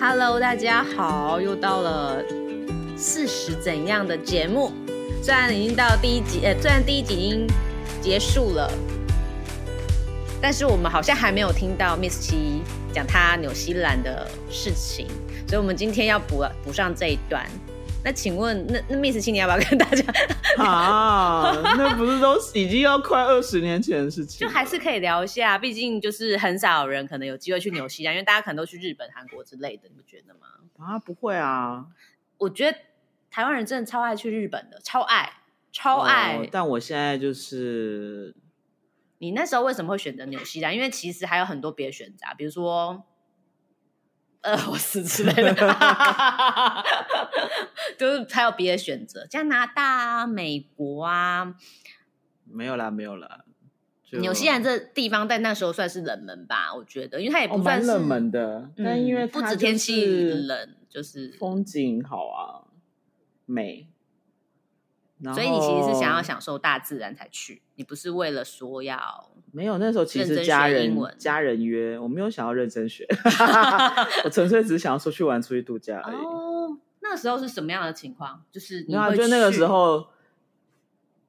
Hello，大家好，又到了四十怎样的节目？虽然已经到第一集，呃，虽然第一集已经结束了，但是我们好像还没有听到 Miss 七讲她纽西兰的事情，所以我们今天要补补上这一段。那请问，那那 Miss 七你要不要跟大家？啊，那不是都已经要快二十年前的事情就了？还是可以聊一下，毕竟就是很少人可能有机会去纽西兰，因为大家可能都去日本、韩国之类的，你不觉得吗？啊，不会啊，我觉得台湾人真的超爱去日本的，超爱，超爱。哦但我现在就是你那时候为什么会选择纽西兰？因为其实还有很多别的选择啊，比如说俄罗斯之类的，就是还有别的选择，加拿大啊、美国啊、没有啦，没有啦。就纽西兰这地方在那时候算是冷门吧，我觉得，因为它也哦不算是、蛮冷门的，嗯但因为不止天气冷，就是风景好啊，美。然所以你其实是想要享受大自然才去，你不是为了说要没有，那时候其实家人家人约，我没有想要认真学，我纯粹只是想要出去玩、出去度假而已。哦。那时候是什么样的情况？就是你然后会就那个去时，候，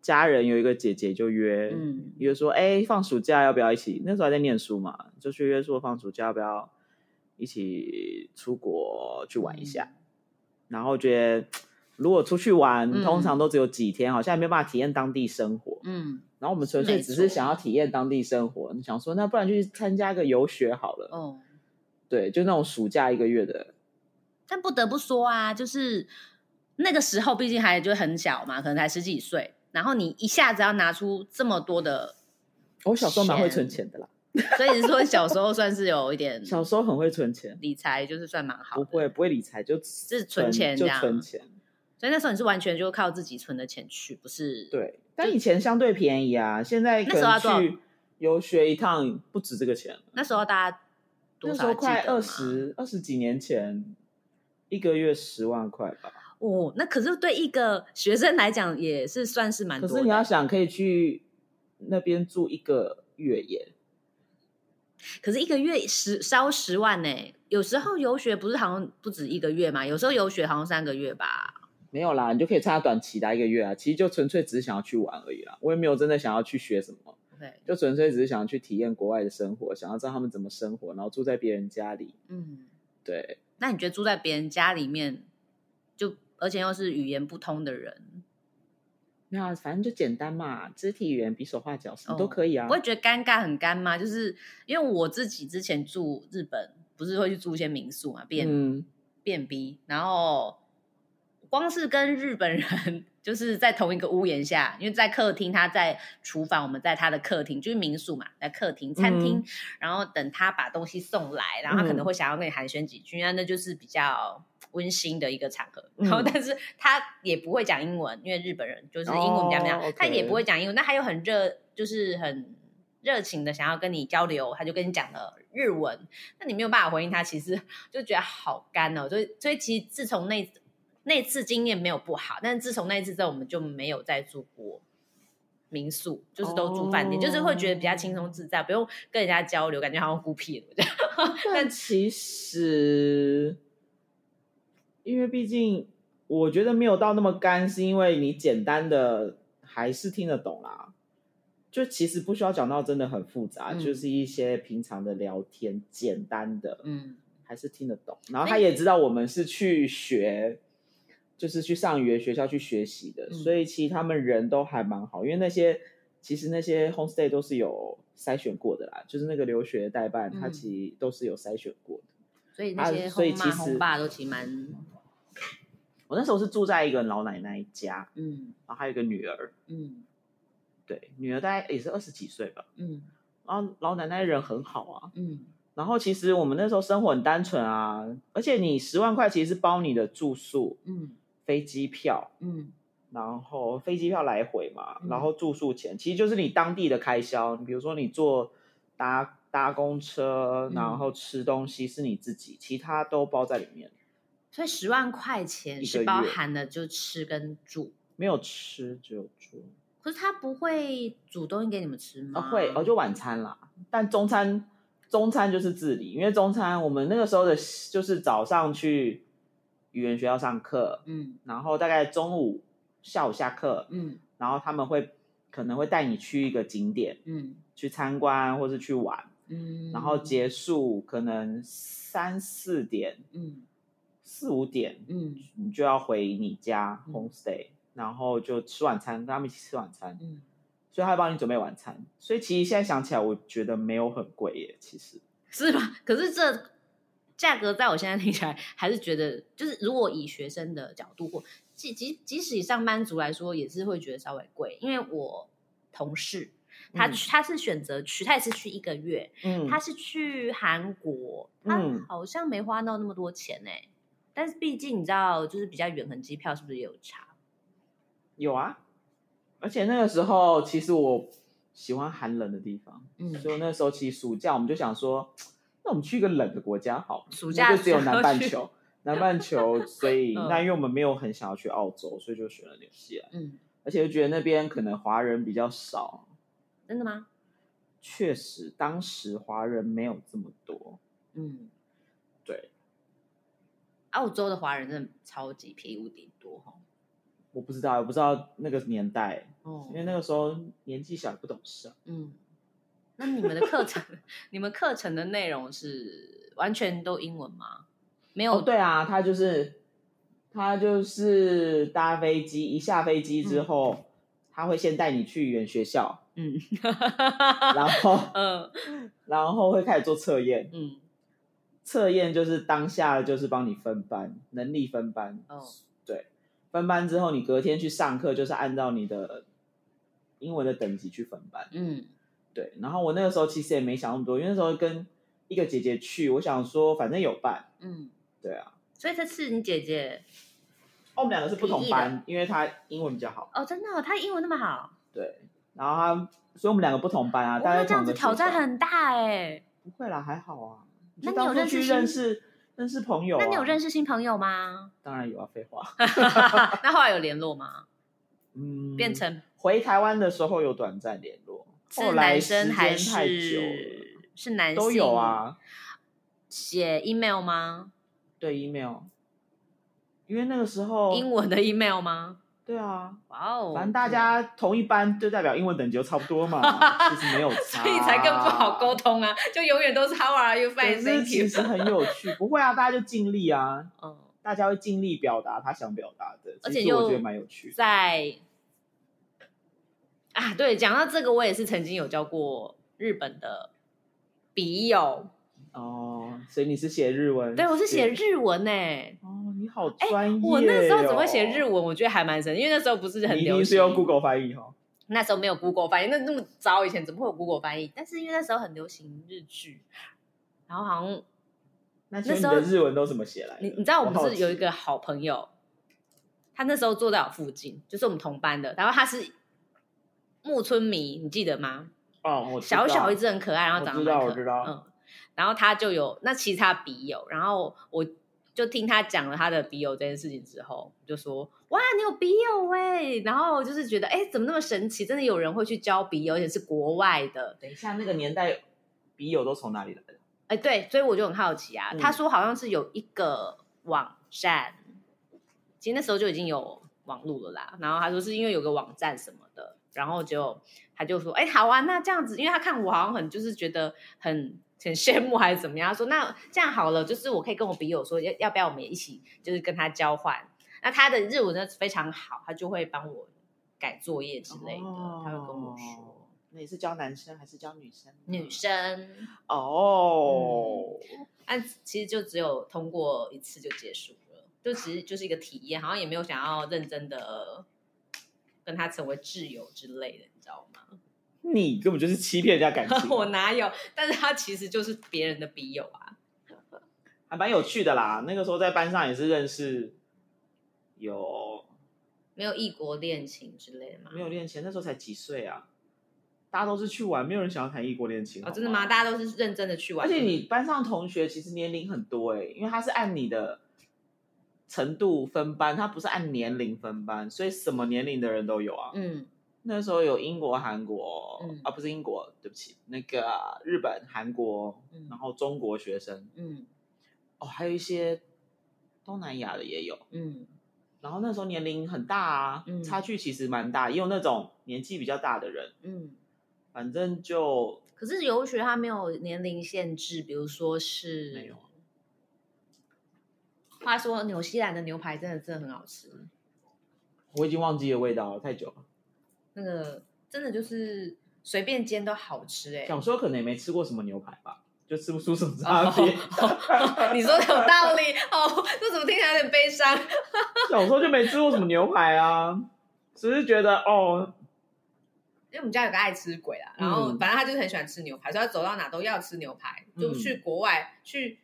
家人有一个姐姐就约，嗯约说，哎、放暑假要不要一起？那时候还在念书嘛，就去约说放暑假要不要一起出国去玩一下。然后觉得如果出去玩，嗯通常都只有几天，好像没有办法体验当地生活。嗯，然后我们纯粹只是想要体验当地生活，你想说，那不然去参加个游学好了。哦。对，就那种暑假一个月的，但不得不说啊，就是那个时候，毕竟还就很小嘛，可能才十几岁，然后你一下子要拿出这么多的，我小时候蛮会存钱的啦，所以是说小时候算是有一点 小时候很会存钱，理财，就是算蛮好的。不会不会理财，就是存钱这就样存钱。所以那时候你是完全就靠自己存的钱去，不是？，对，但以前相对便宜啊，现在可那时候要多少能去游学一趟不止这个钱，那时候大家多那时少候快二十二十几年前，一个月十万块吧。哦，那可是对一个学生来讲也是算是蛮多可。是你要想，可以去那边住一个月耶。可是一个月十烧十万呢、有时候游学不是好像不止一个月嘛，有时候游学好像三个月吧。没有啦，你就可以参加短期的啊一个月啊，其实就纯粹只是想要去玩而已啦。我也没有真的想要去学什么，对，就纯粹只是想要去体验国外的生活，想要知道他们怎么生活，然后住在别人家里。嗯，对，那你觉得住在别人家里面，就而且又是语言不通的人，没有啊，反正就简单嘛，肢体语言、比手画脚什么哦都可以啊。不会觉得尴尬很干吗？就是因为我自己之前住日本，不是会去住一些民宿嘛，变、嗯，变逼，然后光是跟日本人 就是在同一个屋檐下，因为在客厅，他在厨房，我们在他的客厅，就是民宿嘛，在客厅、餐厅，嗯然后等他把东西送来，然后他可能嗯会想要跟你寒暄几句，那那就是比较温馨的一个场合。嗯然后，但是他也不会讲英文，因为日本人就是英文比较讲，哦，OK 他也不会讲英文，那他又很热，就是很。热情的想要跟你交流，他就跟你讲了日文，那你没有办法回应他，其实就觉得好干哦。所以，所以其实自从那那次经验没有不好，但是自从那一次之后，我们就没有再住过民宿，就是都住饭店，哦就是会觉得比较轻松自在，不用跟人家交流，感觉好像孤僻了。但其实，因为毕竟我觉得没有到那么干，是因为你简单的还是听得懂啦。就其实不需要讲到真的很复杂，嗯就是一些平常的聊天，简单的，嗯，还是听得懂。然后他也知道我们是去学，就是去上语言学校去学习的，嗯。所以其实他们人都还蛮好，因为那些其实那些 homestay 都是有筛选过的啦，就是那个留学代办，他嗯。其实都是有筛选过的。所以那些啊所以其实轰爸都其实蛮我那时候是住在一个老奶奶家，嗯。然后还有一个女儿，嗯。对，女儿大概也是二十几岁吧，嗯。然后老奶奶人很好啊。嗯。然后其实我们那时候生活很单纯啊，而且你十万块其实是包你的住宿、嗯飞机票，嗯然后飞机票来回嘛，嗯然后住宿钱，其实就是你当地的开销。比如说你坐搭搭公车，嗯然后吃东西是你自己，其他都包在里面，所以十万块钱是包含了就吃跟住，没有吃只有住。可是他不会煮东西给你们吃吗？啊，会哦，就晚餐啦，但中餐中餐就是自理，因为中餐我们那个时候的就是早上去语言学校上课，嗯。然后大概中午、下午下课，嗯。然后他们会可能会带你去一个景点嗯。去参观或是去玩，嗯，然后结束可能三四点、嗯。四五点，嗯。你就要回你家嗯。homestay，、然后就吃晚餐，跟他们一起吃晚餐，嗯，所以他会帮你准备晚餐。所以其实现在想起来，我觉得没有很贵耶，其实。是吧？可是这价格在我现在听起来，还是觉得就是如果以学生的角度或即即即使以上班族来说，也是会觉得稍微贵，因为我同事。他嗯，他是选择去，他也是去一个月，嗯，他是去韩国，他嗯好像没花到那么多钱呢、但是毕竟你知道，就是比较远，可能机票是不是也有差？有啊，而且那个时候其实我喜欢寒冷的地方，嗯，所以那时候其实暑假我们就想说，那我们去一个冷的国家好了，暑假就只有南半球，南半球，所以嗯那因为我们没有很想要去澳洲，所以就选了纽西兰，嗯，而且就觉得那边可能华人比较少，真的吗？确实当时华人没有这么多，嗯，对，澳洲的华人真的超级便宜无敌多哈。我不知道，我不知道那个年代，哦因为那个时候年纪小不懂事啊。嗯，那你们的课程，你们课程的内容是完全都英文吗？没有，哦，对啊，他就是他就是搭飞机，一下飞机之后，他会先带你去语言学校，嗯，然后 嗯然后会开始做测验，嗯。测验就是当下就是帮你分班，能力分班，哦，对，分班之后你隔天去上课就是按照你的英文的等级去分班，嗯对，然后我那个时候其实也没想那么多，因为那时候跟一个姐姐去，我想说反正有伴，嗯，对啊，所以这次你姐姐哦我们两个是不同班，因为她英文比较好。哦，真的、哦，她英文那么好，对，然后她，所以我们两个不同班啊，大哇，概那这样子挑战很很大哎。不会啦，还好啊。那你有认识认识认识朋友、啊？那你有认？识新朋友吗？当然有啊，废话。那后来有联络吗？嗯，变成回台湾的时候有短暂联络，后是来男生时还间太久了是是男性都有？啊，写 email 吗？对 email，因为那个时候英文的 email 吗？对啊，哇哦，反正大家同一班就代表英文等级都差不多嘛，就是没有差，所以才更不好沟。通啊，就永远都是 How are you? 可 Fine, 其。实很有趣，不会啊，大家就尽力啊，嗯，大家会尽力表达他想表达的，而且我觉得蛮有趣的。在啊，对，讲到这个，我也是曾经有交过日本的笔友，哦，所以你是写日文？对我是写日文呢、哦，你好专业、哦我那时候怎么会写日？文？我觉得还蛮神，因为那时候不是很流行定是用 Google 翻译哈。那时候没有 Google 翻译，那那么早以前怎么会有 Google 翻译？但是因为那时候很流行日剧，然后好像那时候的日文都怎么写来的？你你知道我们是有一奇个好朋友，他那时候坐在我附近，就是我们同班的，然后他是木村迷，你记得吗？哦，小小一只很可爱，然后长得我知道蛮可我知道嗯，然后他就有那其他笔友，然后我就听他讲了他的笔友这件事情之后，就说哇，你有笔友哎，然后就是觉得哎，怎么那么神奇？真的有人会去交笔友，而且是国外的，等一下，那个年代笔友都从哪里来的？哎，对，所以我就很好奇啊。嗯他说好像是有一个网站，其实那时候就已经有网络了啦。然后他说是因为有个网站什么的，然后就他就说，哎，好啊，那这样子，因为他看我好像很就是觉得很很羡慕还是怎么样，他说那这样好了，就是我可以跟我笔友说，要要不要我们也一起就是跟他交换？那他的日文呢非常好，他就会帮我改作业之类的，他会跟我说。哦。那你是教男生还是教女生？女生，哦，但其实就只有通过一次就结束了，就其实就是一个体验，好像也没有想要认真的跟他成为挚友之类的，你知道吗？你根本就是欺骗人家感情，我哪有？但是他其实就是别人的笔友啊。还蛮有趣的啦。那个时候在班上也是认识有没有异国恋情之类的吗？没有恋情，那时候才几岁啊？大家都是去玩，没有人想要谈异国恋情。哦，真的吗？？大家都是认真的去玩，而且你班上同学其实年龄很多哎、因为他是按你的程度分班，他不是按年龄分班，所以什么年龄的人都有啊。嗯，那时候有英国、韩国，嗯啊，不是英国，对不起，那个日本、韩国，嗯然后中国学生，嗯哦，还有一些东南亚的也有。嗯然后那时候年龄很大啊，嗯差距其实蛮大，也有那种年纪比较大的人，嗯。反正就可是游学它没有年龄限制，比如说是没有。话说，纽西兰的牛排真的真的很好吃，我已经忘记了味道了，太久了。那个真的就是随便煎都好吃哎、小时候可能也没吃过什么牛排吧，就吃不出什么差别。哦你说的有道理哦，这怎么听起来有点悲伤？小时候就没吃过什么牛排啊，只是觉得哦，因为我们家有个爱吃鬼啦，然后嗯反正他就是很喜欢吃牛排，所以他走到哪都要吃牛排，就嗯去国外去。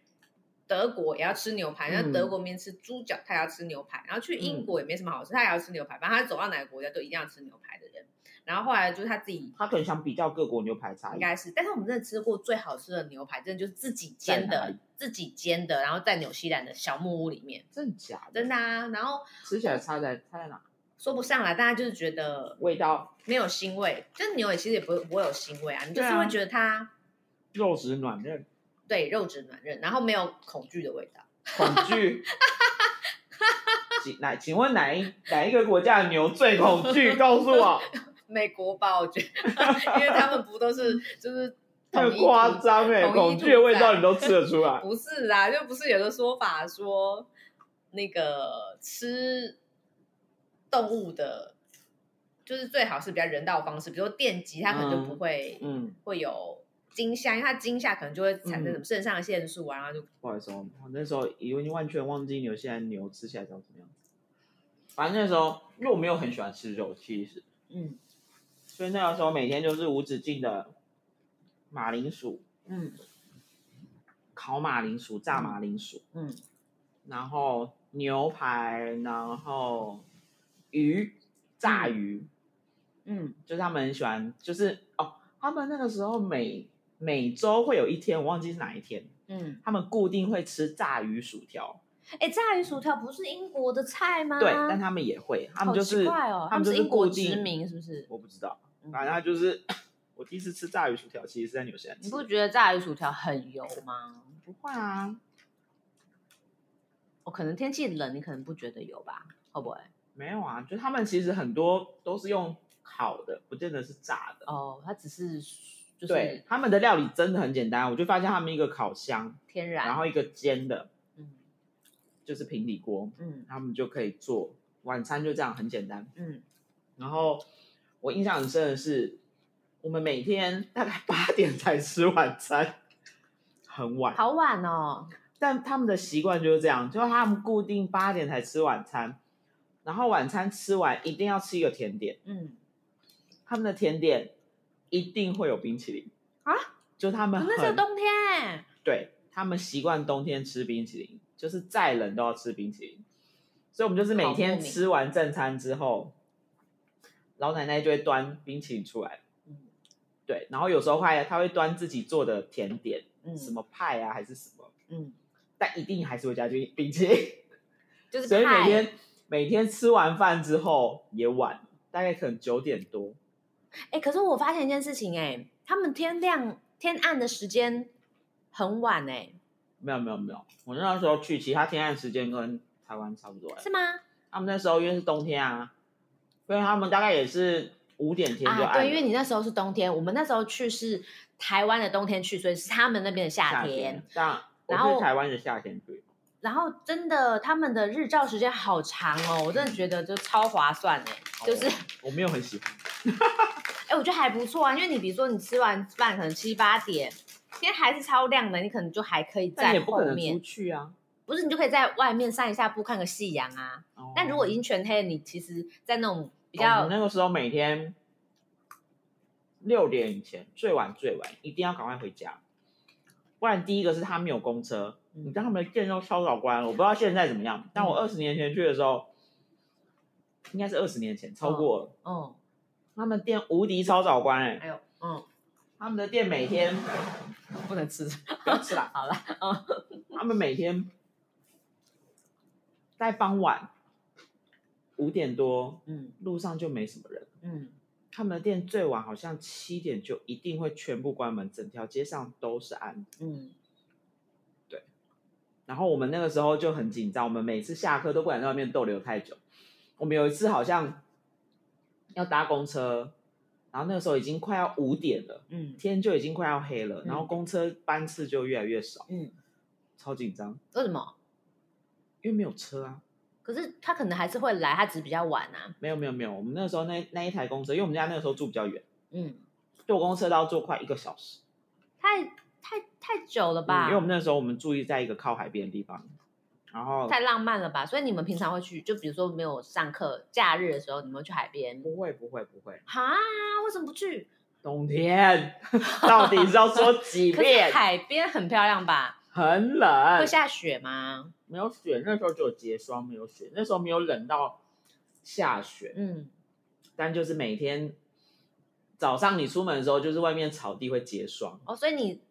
德国也要吃牛排，然后嗯德国面吃猪脚，他也要吃牛排，然后去英国也没什么好吃，他也要吃牛排。反正他走到哪个国家都一定要吃牛排的人。然后后来就是他自己他可能想比较各国牛排差异。应该是，但是我们真的吃过最好吃的牛排，真的就是自己煎的自己煎的，然后在纽西兰的小木屋里面，真的假的？真的啊。然后吃起来差在差在哪？说不上来，大家就是觉得味道没有腥味，就是牛也其实也不会不会有腥味啊，你就是会觉得它肉质软嫩，对肉质软韧，然后没有恐惧的味道。恐惧。请哪？请问哪一哪一个国家的牛最恐惧？告诉我，美国吧，我觉得，因为他们不都是就是 统一太夸张哎！恐惧的味道你都吃得出来。不是啦，就不是有个说法说，那个吃动物的，就是最好是比较人道的方式，比如说电击，它可能就不会、嗯，会有惊吓，因为它惊吓可能就会产生什么肾上腺素啊，然后就不好意思哦，我那时候已经完全忘记牛现在牛吃起来长什么样子。反正那时候，因为我没有很喜欢吃肉，其实，嗯。所以那个时候每天就是无止境的马铃薯、嗯。烤马铃薯、炸马铃薯，嗯。然后牛排，然后鱼、炸鱼，嗯。就是他们很喜欢，就是哦，他们那个时候每每周会有一天，我忘记是哪一天，嗯，他们固定会吃炸鱼薯条。哎，炸鱼薯条不是英国的菜吗？对，但他们也会，他们就好是他们就是是英国固定殖民，是不是？我不知道，嗯反正他就是 我第一次吃炸鱼薯条，其实是在纽西兰。你不觉得炸鱼薯条很油吗？不会啊？我，可能天气冷，你可能不觉得油吧？会不会？没有啊，就他们其实很多都是用烤的，不见得是炸的。哦，它只是就对是，他们的料理真的很简单，我就发现他们一个烤箱，天然，然后一个煎的，嗯。就是平底锅，嗯。他们就可以做晚餐，就这样很简单。嗯，然后我印象很深的是，我们每天大概八点才吃晚餐，很晚。好晚哦，但他们的习惯就是这样，就是他们固定八点才吃晚餐，然后晚餐吃完一定要吃一个甜点，嗯，他们的甜点一定会有冰淇淋。啊，就他们那是冬天，对他们习惯冬天吃冰淇淋，就是再冷都要吃冰淇淋，所以我们就是每天吃完正餐之后，老奶奶就会端冰淇淋出来，嗯。对，然后有时候会她会端自己做的甜点，嗯。什么派啊还是什么，嗯，但一定还是会加冰冰淇淋。就是所以每天每天吃完饭之后也晚，大概可能九点多。哎、可是我发现一件事情、哎，他们天亮天暗的时间很晚、哎，没有没有没有，我那时候去，其他天暗时间跟台湾差不多。是吗？他们那时候因为是冬天啊，所以他们大概也是五点天就暗、啊，对，因为你那时候是冬天，我们那时候去是台湾的冬天去，所以是他们那边的夏夏天。但然后台湾的夏天去，然后真的他们的日照时间好长哦，我真的觉得就超划算哎，就是哦我没有很喜欢。哎、我觉得还不错啊，因为你比如说你吃完饭可能七八点，天还是超亮的，你可能就还可以但在后面，去啊。不是你就可以在外面散一下步，看个夕阳啊。哦但如果已经全黑了，你其实，在那种比我较们那个时候每天六点以前最晚最晚一定要赶快回家，不然第一个是他没有公车，嗯你知道他们的店都超早关了，我不知道现在怎么样。但我嗯。二十年前去的时候，应该是二十年前，超过了。嗯，他们店无敌超早关哎、还有嗯，他们的店每天 不能吃，不要吃了，好了，他们每天在傍晚五点多嗯。路上就没什么人，嗯，他们的店最晚好像七点就一定会全部关门，整条街上都是暗的。嗯，然后我们那个时候就很紧张，我们每次下课都不敢在外面逗留太久。我们有一次好像要搭公车，然后那个时候已经快要五点了，嗯天就已经快要黑了，嗯然后公车班次就越来越少，嗯，超紧张，为什么？因为没有车啊。可是他可能还是会来，他只是比较晚啊。没有没有没有，我们那时候那那一台公车，因为我们家那个时候住比较远，嗯，坐公车都要坐快一个小时。太太太久了吧？嗯因为我们那时候我们住在一个靠海边的地方，然后太浪漫了吧？所以你们平常会去，就比如说没有上课、假日的时候，你们会去海边？不会不会不会，哈，为什么不去？冬天 到底是要说几遍？海边很漂亮吧？很冷会，下雪吗？没有雪，那时候只有结霜，没有雪，那时候没有冷到下雪，嗯，但就是每天早上你出门的时候，就是外面草地会结霜。哦，所以你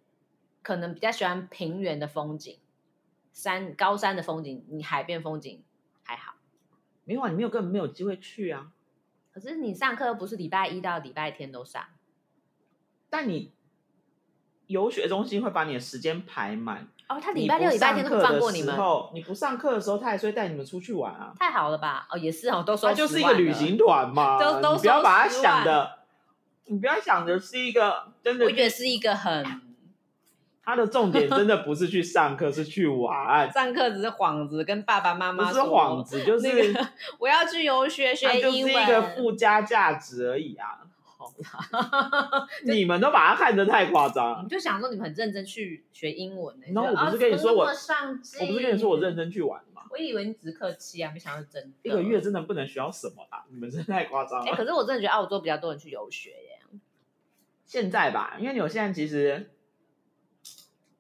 可能比较喜欢平原的风景，山高山的风景，你海边风景还好。没有啊，你没有根本没有机会去啊。可是你上课不是礼拜一到礼拜天都上，但你游学中心会把你的时间排满，哦，他礼拜六、礼拜天都不放过你们，你不上课的时候，他还是会带你们出去玩啊。太好了吧？哦，也是哦，都说他就是一个旅行团嘛，都都你不要把它想的，你不要想着是一个真的我，觉得是一个很它的重点 真的不是去上课，是去玩，上课只是幌子，跟爸爸妈妈不是幌子，就是、那个 我要去游学学它就是英文，一个附加价值而已啊。你们都把它看得太夸张你。就想说你们很认真去学英文呢、然后我不是跟你说我上进，我不是跟你说我认，真去玩吗？我以为你只是客气啊，没想到是真的。一个月真的不能学到什么啊，你们真的太夸张哎、了。可是我真的觉得澳洲比较多人去游学耶。现在吧，因为纽西兰其实，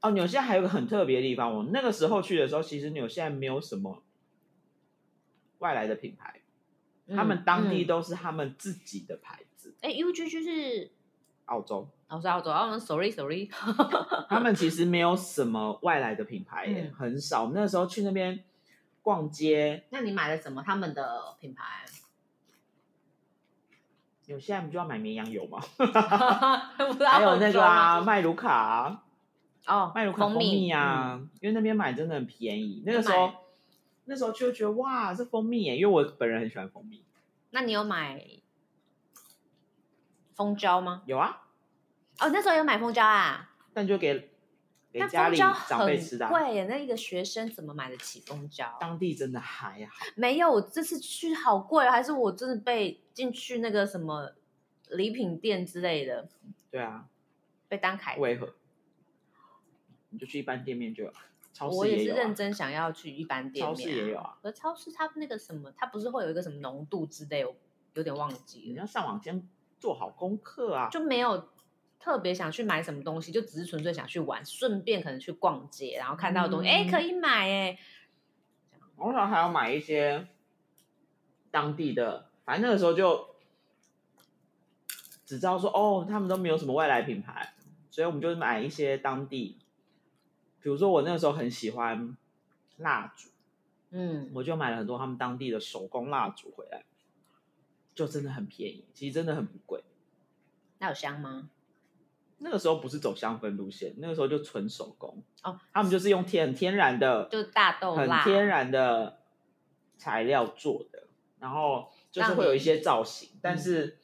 哦，纽西兰还有个很特别的地方，我那个时候去的时候，其实纽西兰没有什么外来的品牌，他们当地嗯都是他们自己的牌子。哎、u g 是澳洲，哦是澳洲，澳洲 sorry sorry，他们其实没有什么外来的品牌耶，嗯很少。我们那时候去那边逛街，那你买了什么他们的品牌？纽西兰不就要买绵羊油吗？还有那个啊，麦卢卡啊，哦，麦卢卡蜂蜜啊，嗯因为那边买真的很便宜。那个时候，那时候就觉得哇，这蜂蜜耶，因为我本人很喜欢蜂蜜。那你有买蜂胶吗？有啊，哦，那时候有买蜂胶啊。但就给给家里长辈吃的贵耶，那一个学生怎么买得起蜂胶？当地真的还好。没有，我这次去好贵哦，还是我真的被进去那个什么礼品店之类的，对啊，被当凯。为何？你就去一般店面就有，超我也是市也有、啊，认真想要去一般店面、超市也有啊。可是超市它那个什么，它不是会有一个什么浓度之类，我有点忘记了，你要上网先做好功课啊。就没有特别想去买什么东西，就只是纯粹想去玩，顺便可能去逛街，然后看到的东西，哎、嗯可以买哎。我想还要买一些当地的，反正那个时候就只知道说哦，他们都没有什么外来品牌，所以我们就买一些当地，比如说我那个时候很喜欢蜡烛，嗯，我就买了很多他们当地的手工蜡烛回来，就真的很便宜，其实真的很不贵。那有香吗？那个时候不是走香氛路线，那个时候就纯手工哦，他们就是用天天然的，就大豆很蜡，天然的材料做的，然后就是会有一些造型，但是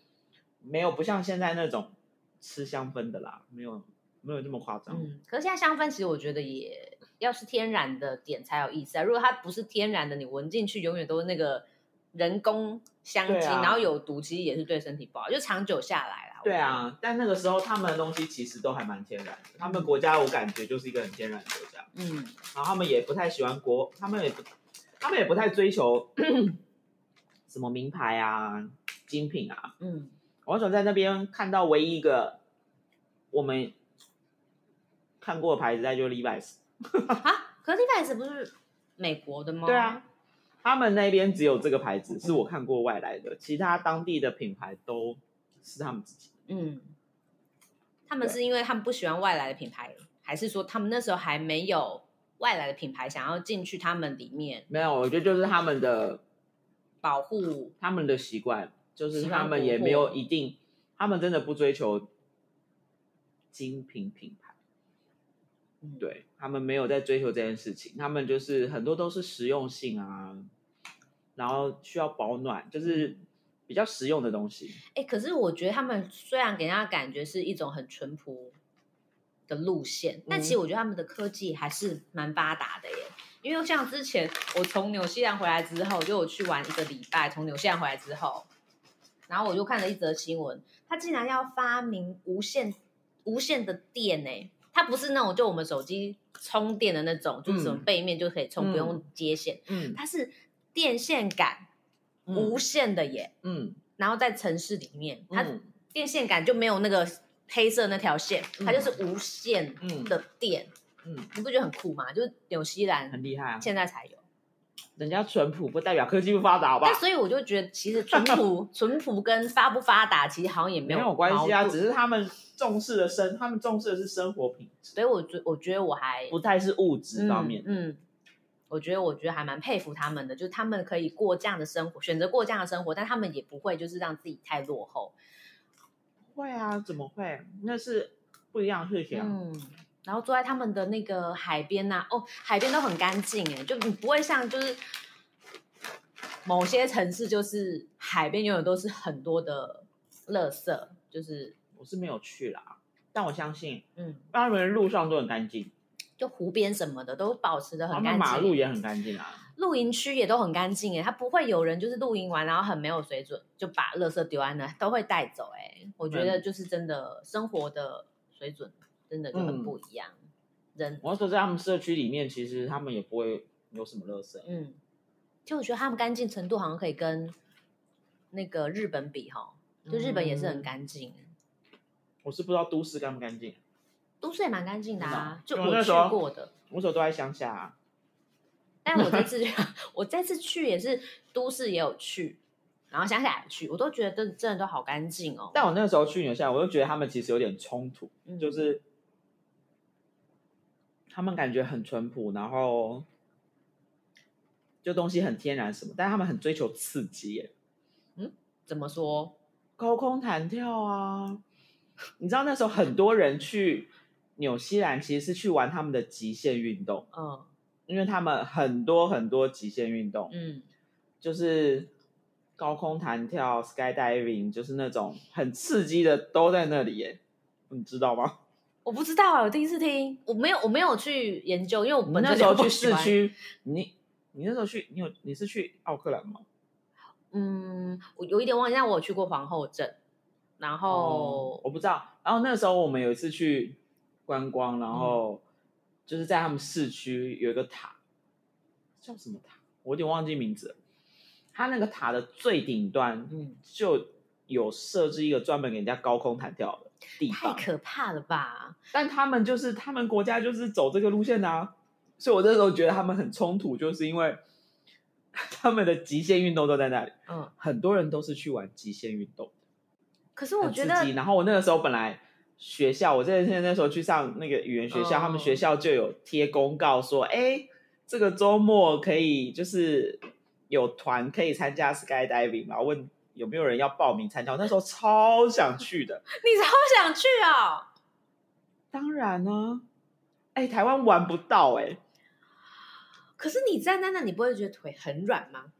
没有不像现在那种吃香氛的啦，没有没有这么夸张。嗯，可是现在香氛其实我觉得也要是天然的点才有意思啊。如果它不是天然的，你闻进去永远都是那个人工香精，啊然后有毒，其实也是对身体不好，就长久下来啦。对啊，但那个时候他们的东西其实都还蛮天然的，他们国家我感觉就是一个很天然的国家，嗯，然后他们也不太喜欢国，他们也不，他们也不太追求 什么名牌啊、精品啊，嗯，我那时候在那边看到唯一一个我们看过的牌子，在就是 Levi's。啊，可是 Levi's 不是美国的吗？对啊，他们那边只有这个牌子是我看过外来的，其他当地的品牌都是他们自己的。嗯，他们是因为他们不喜欢外来的品牌，还是说他们那时候还没有外来的品牌想要进去他们里面没有，我觉得就是他们的保护？他们的习惯，就是他们也没有一定他们真的不追求精品品牌，嗯，对他们没有在追求这件事情，他们就是很多都是实用性啊，然后需要保暖，就是比较实用的东西。哎，可是我觉得他们虽然给人家感觉是一种很淳朴的路线，但其实我觉得他们的科技还是蛮发达的耶。因为像之前我从纽西兰回来之后，就我去玩一个礼拜，从纽西兰回来之后，然后我就看了一则新闻，他竟然要发明无线无线的电呢。它不是那种就我们手机充电的那种，就是什么背面就可以充，不用接线。嗯。它是电线杆无线的耶，嗯，然后在城市里面，它嗯。电线杆就没有那个黑色那条线，嗯它就是无线嗯。的电，嗯。你不觉得很酷吗？就是纽西兰很厉害啊，现在才有，人家淳朴不代表科技不发达，好不好但？所以我就觉得，其实淳朴 淳朴跟发不发达其实好像也有没有关系啊，只是他们重视的生，他们重视的是生活品质，所以我觉我觉得我还不太是物质方面。嗯，嗯我觉得我觉得还蛮佩服他们的，就是他们可以过这样的生活，选择过这样的生活，但他们也不会就是让自己太落后。会啊，怎么会？那是不一样的事情啊。嗯，然后坐在他们的那个海边呐、哦，海边都很干净哎，就你不会像就是某些城市，就是海边永远都是很多的垃圾，就是我是没有去啦，但我相信嗯，他们的路上都很干净，就湖边什么的都保持的很干净，们马路也很干净啊。露营区也都很干净哎，他不会有人就是露营完然后很没有水准就把垃圾丢在那，都会带走哎。我觉得就是真的生活的水准真的就很不一样，人我说在他们社区里面，其实他们也不会有什么垃圾。嗯，就我觉得他们干净程度好像可以跟那个日本比哈，就日本也是很干净，我是不知道都市干不干净，都市也蛮干净的啊，就我去过的。我那时候都在乡下、啊。但我这次我这次去也是都市也有去，然后乡下也去，我都觉得真真的都好干净哦。但我那个时候去纽西兰，我就觉得他们其实有点冲突，嗯就是他们感觉很淳朴，然后就东西很天然什么，但是他们很追求刺激耶，怎么说？高空弹跳啊！你知道那时候很多人去纽西兰其实是去玩他们的极限运动，嗯因为他们很多很多极限运动，嗯，就是高空弹跳、skydiving，就是那种很刺激的都在那里耶，你知道吗？我不知道啊，我第一次听，我没有我没有去研究，因为我们那时候去市区，你你那时候去，你有你是去奥克兰吗？嗯，我有一点忘记，但我有去过皇后镇，然后、哦，我不知道。然后那时候我们有一次去观光，然嗯后就是在他们市区有一个塔，叫什么塔？我有点忘记名字了。它那个塔的最顶端嗯，就有设置一个专门给人家高空弹跳的地太，可怕了吧？但他们就是他们国家就是走这个路线的啊，所以我那时候觉得他们很冲突，就是因为 他们的极限运动都在那里，嗯，很多人都是去玩极限运动。可是我很觉得。然后我那个时候本来学校，我在那时候去上那个语言学校，哦他们学校就有贴公告说，哎，这个周末可以就是有团可以参加 skydiving 嘛？问有没有人要报名参加？我那时候超想去的。你超想去哦。当然呢、哎，台湾玩不到哎、可是你站在那，你不会觉得腿很软吗？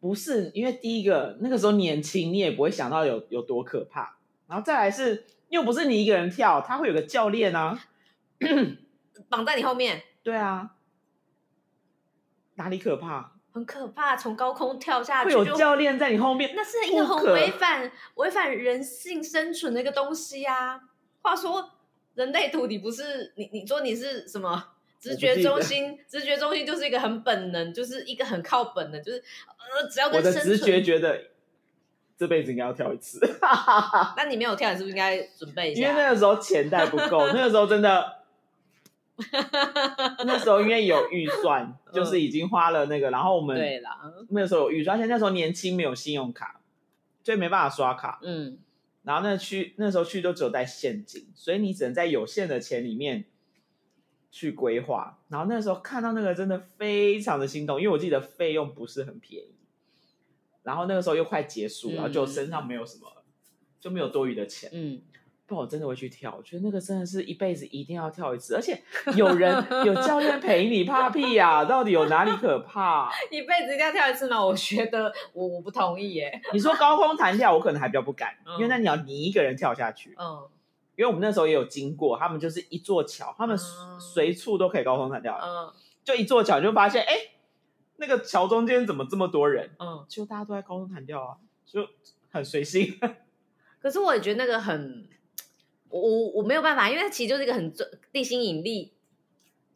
不是，因为第一个那个时候年轻，你也不会想到有有多可怕。然后再来是，又不是你一个人跳，他会有个教练啊。绑在你后面，对啊，哪里可怕？很可怕，从高空跳下会有去教练在你后面，那是一个很违反违反人性生存的一个东西啊。话说，人类图你不是你你说你是什么？直觉中心，直觉中心就是一个很本能，就是一个很靠本能，就是呃，只要我跟生的直觉。觉得这辈子应该要跳一次，那你没有跳，你是不是应该准备一下因为？那个时候钱袋不够，那个时候真的，那时候因为有预算，就是已经花了那个，然后我们对啦，那时候有预算，而且那时候年轻没有信用卡，所以没办法刷卡，嗯，然后那去那时候去都只有带现金，所以你只能在有限的钱里面去规划。然后那时候看到那个真的非常的心动，因为我记得费用不是很便宜。然后那个时候又快结束然后就身上没有什么就没有多余的钱，嗯，不然我真的会去跳。我觉得那个真的是一辈子一定要跳一次，而且有人有教练陪你，怕屁呀、到底有哪里可怕？一辈子一定要跳一次吗？我觉得我我不同意耶。你说高空弹跳，我可能还比较不敢，嗯因为那你要你一个人跳下去。嗯因为我们那时候也有经过，他们就是一座桥，他们嗯随处都可以高空弹跳，嗯就一座桥就发现，哎，那个桥中间怎么这么多人？嗯。就大家都在高空弹跳啊，就很随性。可是我也觉得那个很，我我我没有办法，因为它其实就是一个很重地心引力。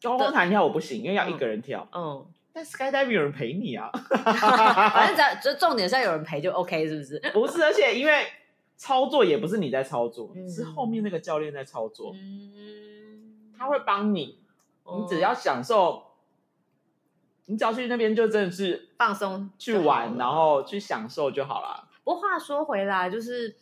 高空弹跳我不行，因为要一个人跳。嗯，但 skydiving 有人陪你啊，反正只要就重点是要有人陪就 OK，是不是？不是，而且因为操作也不是你在操作，嗯是后面那个教练在操作，嗯，他会帮你，哦你只要享受，你只要去那边就真的是放松去玩，然后去享受就好了。不过话说回来，就是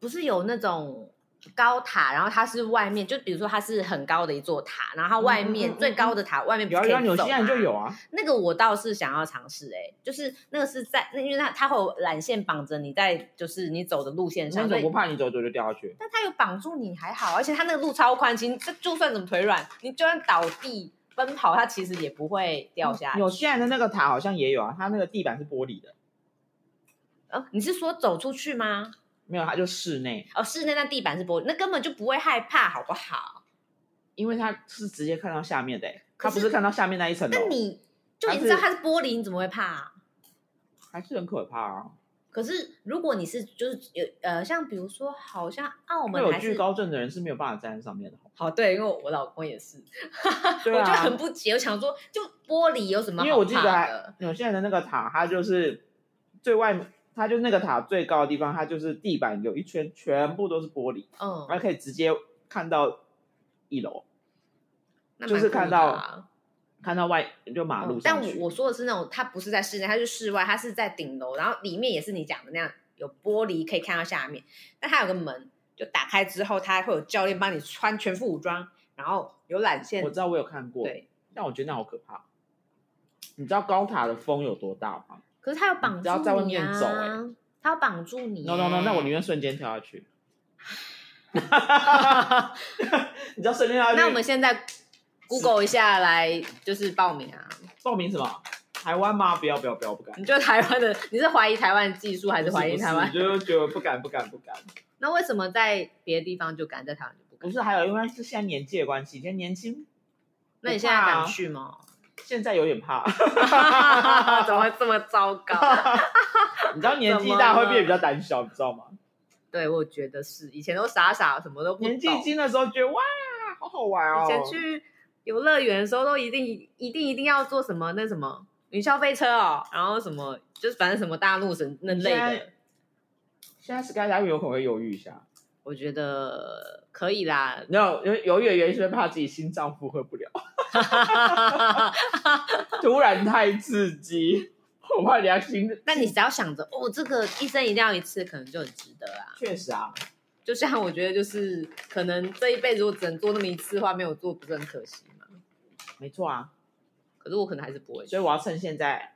不是有那种高塔，然后它是外面，就比如说它是很高的一座塔，然后它外面、嗯嗯嗯最高的塔外面不有啊有啊，是可以走纽西就有啊，那个我倒是想要尝试，哎，就是那个是在那，因为它它会有缆线绑着你在就是你走的路线上，所以那种不怕你走走就掉下去。但它有绑住你还好，而且它那个路超宽，其实就算怎么腿软，你就算倒地奔跑，它其实也不会掉下去。纽西兰的那个塔好像也有啊，它那个地板是玻璃的，呃，你是说走出去吗？没有，它就室内，哦，室内那地板是玻璃，那根本就不会害怕，好不好？因为它是直接看到下面的、欸，它不是看到下面那一层楼，那你就你知道它是玻璃，你怎么会怕啊、还是很可怕啊。可是如果你是就是有呃，像比如说，好像澳门有惧高症的人是没有办法站在上面的。好对，因为我老公也是，对我就啊很不解，我想说，就玻璃有什么因为我记得还的？纽西兰的那个塔，它就是最外面，它就那个塔最高的地方，它就是地板有一圈全部都是玻璃，嗯，然后可以直接看到一楼，就是看到啊看到外就马路嗯但。我我说的是那种，它不是在室内，它是室外，它是在顶楼，然后里面也是你讲的那样，有玻璃可以看到下面，但它有个门，就打开之后，它会有教练帮你穿全副武装，然后有缆线我，知道我有看过，对，但我觉得那好可怕。你知道高塔的风有多大吗可是他要绑住你只要在外你啊，面走欸它要绑住你？No No No，那我宁愿。瞬间跳下去。你知道瞬间跳下去？那我们现在 Google 一下来就是报名啊！报名什么？台湾吗？不要不要不要，不敢。你觉得台湾的你是怀疑台湾技术还是怀疑台湾？就觉得不敢不敢不敢。那为什么在别的地方就敢，在台湾就不敢？不是，还有因为是现在年纪的关系，以前年轻，那你现在敢去吗？现在有点怕。怎么会这么糟糕？你知道年纪大会变得比较胆小，你知道吗？对，我觉得是，以前都傻傻，什么都不懂。年纪轻的时候觉得哇，好好玩哦。以前去游乐园的时候，都一定一定一定要做什么那什么云霄飞车哦，然后什么就是反正什么大怒神那类现在的，现在 skydiving 有可能会犹豫一下，我觉得可以啦。没有犹犹豫的原因是怕自己心脏负荷不了，突然太刺激，我怕良心。但你只要想着哦，这个一生一定要一次，可能就很值得啦。确实啊，就像我觉得，就是可能这一辈子我只能做那么一次的话，没有做不是很可惜吗？没错啊，可是我可能还是不会去，所以我要趁现在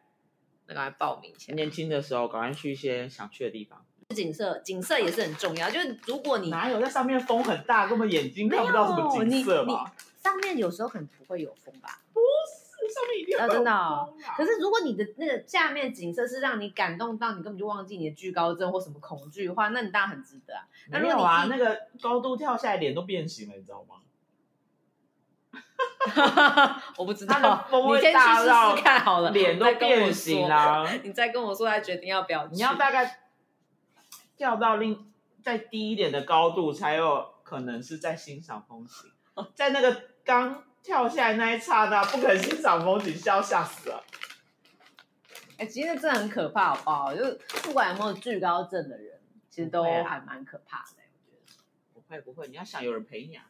那赶快报名前。年轻的时候，赶快去一些想去的地方。景色，景色也是很重要。就是如果你哪有在上面风很大，根本眼睛看不到什么景色嘛？上面有时候可能不会有风吧，不是上面一定啊，真的、哦。可是是如果你的那个下面景色是让你感动到你根本就忘记你的惧高症或什么恐惧的话，那你当然很值得啊。那如果你没有啊，那个高度跳下来脸都变形了，你知道吗？我不知道，你先去试试看好了，脸都变形说。啦。你再跟我说，他决定要不要去。你要大概跳到另再低一点的高度，才有可能是在欣赏风景。在那个刚跳下来那一刹那，不肯欣赏风景，是要吓死了。哎、其实真的很可怕，好不好？就是不管有没有惧高症的人，其实都还蛮可怕的。不会不会，你要想有人陪你啊，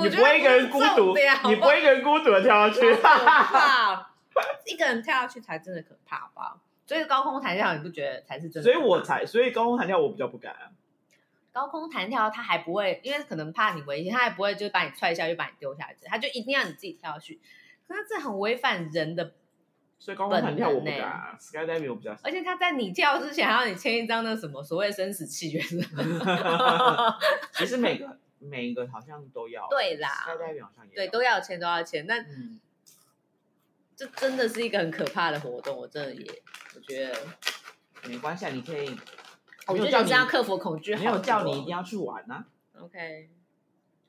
我觉得你不会一个人孤独，你不会一个人孤独的跳下去。怕，一个人跳下去才真的可怕，好不好？所以高空弹跳，你不觉得才是真的？所以我才，所以高空弹跳我比较不敢啊。高空弹跳，他还不会，因为可能怕你危险，他还不会就把你踹下去，把你丢下去，他就一定要你自己跳下去。可是这很违反人的所以高空弹跳我不敢啊，skydiving 我比较喜而且他在你跳之前还要你签一张那什么所谓生死契约。其实每个每一个好像都要，对啦，skydiving 好像也对，都要签都要签，那嗯，这真的是一个很可怕的活动，我真的也我觉得，没关系，啊，你可以，我觉得没有叫你人生要克服恐惧好，没有叫你一定要去玩啊，OK。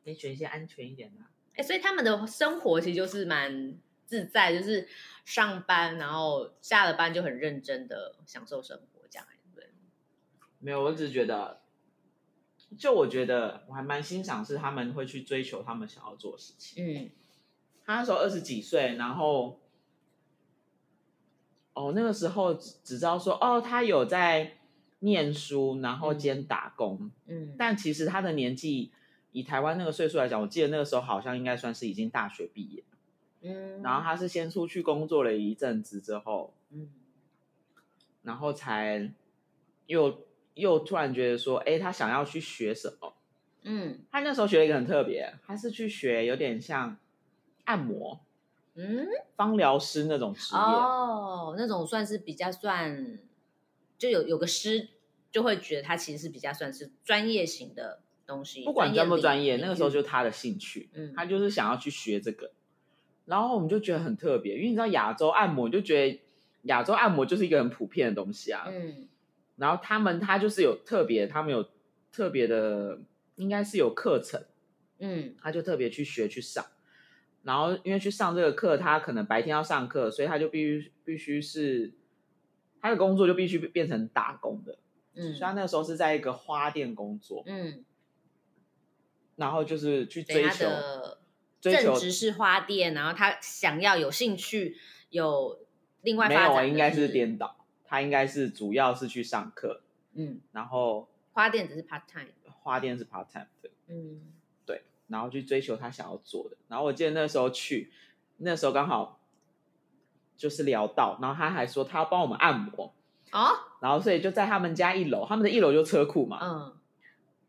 可以选一些安全一点的啊。哎、所以他们的生活其实就是蛮自在，就是上班，然后下了班就很认真的享受生活，这样对？没有，我只是觉得，就我觉得我还蛮欣赏是他们会去追求他们想要做的事情。嗯他那时候二十几岁，然后，哦，那个时候只只知道说，哦，他有在念书，然后兼打工，嗯，但其实他的年纪以台湾那个岁数来讲，我记得那个时候好像应该算是已经大学毕业，嗯，然后他是先出去工作了一阵子之后，嗯。然后才又又突然觉得说，哎，他想要去学什么？嗯。他那时候学了一个很特别，他是去学有点像按摩、嗯，芳疗师那种职业。哦，那种算是比较算，就有有个师就会觉得他其实是比较算是专业型的东西，不管专不专业，那个时候就是他的兴趣，嗯他就是想要去学这个。然后我们就觉得很特别，因为你知道亚洲按摩，你就觉得亚洲按摩就是一个很普遍的东西啊。嗯然后他们他就是有特别，他们有特别的，应该是有课程，嗯他就特别去学去上。然后因为去上这个课，他可能白天要上课，所以他就必须必须是他的工作就必须变成打工的。嗯。所以他那个时候是在一个花店工作，嗯，然后就是去追求追求正职是花店，然后他想要有兴趣有另外没有啊，发展的应该是颠倒，他应该是主要是去上课，嗯，然后花店只是 part time，花店是 part time 的，嗯。对，然后去追求他想要做的。然后我记得那时候去，那时候刚好就是聊到，然后他还说他要帮我们按摩，哦。然后所以就在他们家一楼，他们的一楼就车库嘛，嗯。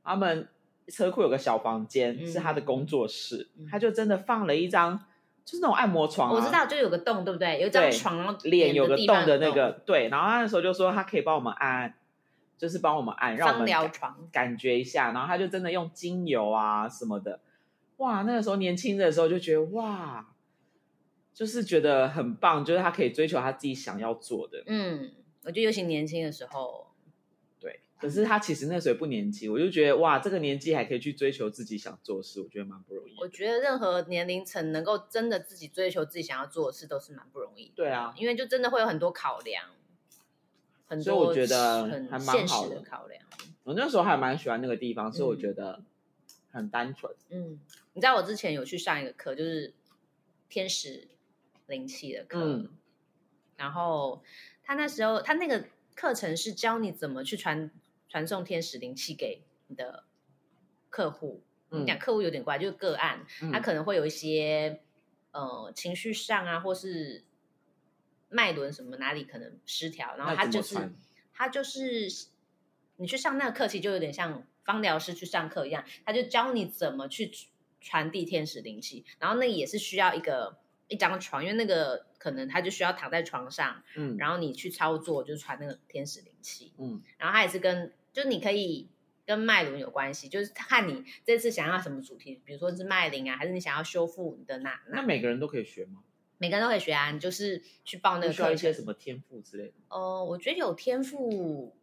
他们车库有个小房间、嗯是他的工作室，嗯。他就真的放了一张就是那种按摩床、啊，我知道就有个洞对不对？有一张床，然后脸有个洞的那个，对，然后他那时候就说他可以帮我们按，就是帮我们按，让我们感疗床，感觉一下，然后他就真的用精油啊什么的，哇，那个时候年轻的时候就觉得哇，就是觉得很棒，就是他可以追求他自己想要做的，嗯，我觉得尤其年轻的时候，对。可是他其实那时候也不年轻，我就觉得哇，这个年纪还可以去追求自己想做的事，我觉得蛮不容易。我觉得任何年龄层能够真的自己追求自己想要做的事，都是蛮不容易的。对啊，因为就真的会有很多考量，很所以多我觉得很还蛮好的的考量。我那时候还蛮喜欢那个地方，所以我嗯觉得很单纯。嗯，你知道我之前有去上一个课，就是天使灵气的课，嗯然后他那时候他那个课程是教你怎么去传传送天使灵气给你的客户。嗯你讲客户有点怪，就是个案，嗯他可能会有一些呃情绪上啊，或是脉轮什么哪里可能失调，然后他就是他就是你去上那个课，其实就有点像芳疗师去上课一样，他就教你怎么去传递天使灵气，然后那也是需要一个一张床，因为那个可能他就需要躺在床上，嗯然后你去操作，就是传那个天使灵气，嗯然后他也是跟，就是你可以跟脉轮有关系，就是看你这次想要什么主题，比如说是脉轮啊，还是你想要修复你的哪那，每个人都可以学吗？每个人都可以学啊，你就是去报那不需要。一些什么天赋之类的？呃，我觉得有天赋，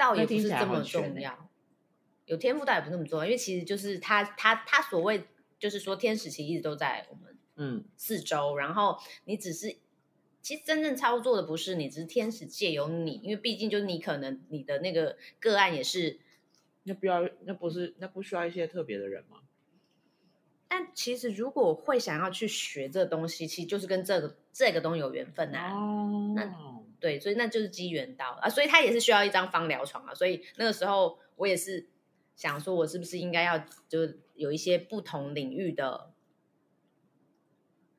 倒也不是这么重要。有天赋倒也不是那么重要，因为其实就是他他他所谓就是说天使其实一直都在我们嗯四周，然后你只是其实真正操作的不是你，只是天使借由你，因为毕竟就是你可能你的那个个案也是，那不要，那不是，那不需要一些特别的人吗？但其实如果会想要去学这东西，其实就是跟这个这个东西有缘分啊。哦那对，所以那就是机缘到啊，所以他也是需要一张芳疗床啊，所以那个时候我也是想说，我是不是应该要就有一些不同领域的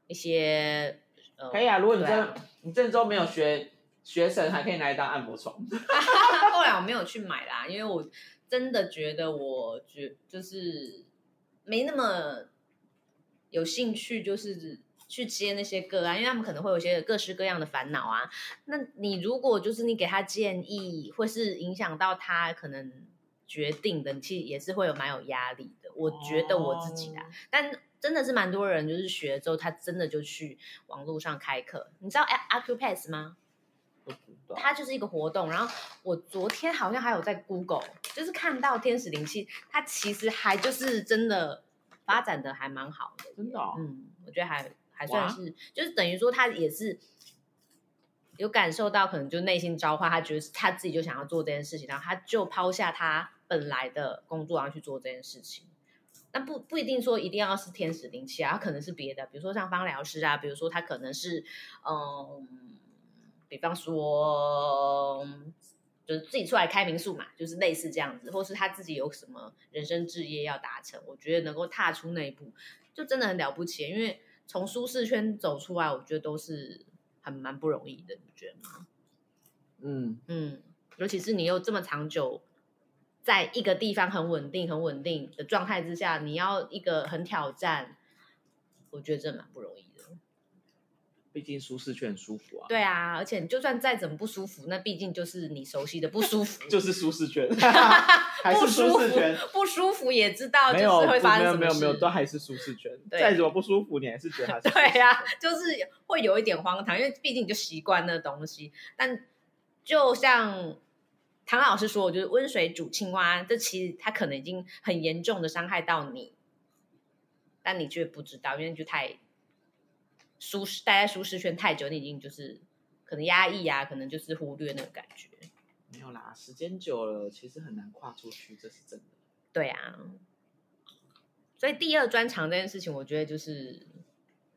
一些呃，可以啊。如果你这、对啊你郑州没有学学神，还可以拿一张按摩床。后来我没有去买啦，因为我真的觉得我觉就是没那么有兴趣，就是去接那些个案，因为他们可能会有一些各式各样的烦恼啊。那你如果就是你给他建议，或是影响到他可能决定的，其实也是会有蛮有压力的。我觉得我自己啦，但真的是蛮多人就是学了之后，他真的就去网络上开课。你知道 Acupass 吗？不知道它就是一个活动，然后我昨天好像还有在 Google，就是看到天使灵气，它其实还就是真的发展的还蛮好的，真的哦嗯，我觉得还还算是，就是等于说他也是有感受到，可能就内心召唤，他觉得他自己就想要做这件事情，然后他就抛下他本来的工作，然后去做这件事情。那不不一定说一定要是天使灵气啊，他可能是别的，比如说像芳疗师啊，比如说他可能是嗯，比方说。嗯就是自己出来开民宿嘛，就是类似这样子，或是他自己有什么人生志业要达成，我觉得能够踏出那一步，就真的很了不起。因为从舒适圈走出来，我觉得都是很蛮不容易的，你觉得吗？嗯，嗯，尤其是你又这么长久，在一个地方很稳定、很稳定的状态之下，你要一个很挑战，我觉得这蛮不容易的。毕竟舒适圈很舒服啊。，对啊，而且你就算再怎么不舒服，那毕竟就是你熟悉的不舒服，就是舒适圈，还是不舒服舒适圈。，不舒服也知道就是会发没生什么事。有没有没有，都还是舒适圈。对再怎么不舒服，你还是觉得 对圈呀、就是会有一点荒唐，因为毕竟你就习惯那东西。但就像唐老师说，就是温水煮青蛙，这其实它可能已经很严重的伤害到你，但你却不知道，因为就太舒适，待在舒适圈太久，你已经就是可能压抑啊，可能就是忽略那个感觉。没有啦，时间久了，其实很难跨出去，这是真的。对啊，所以第二专长这件事情，我觉得就是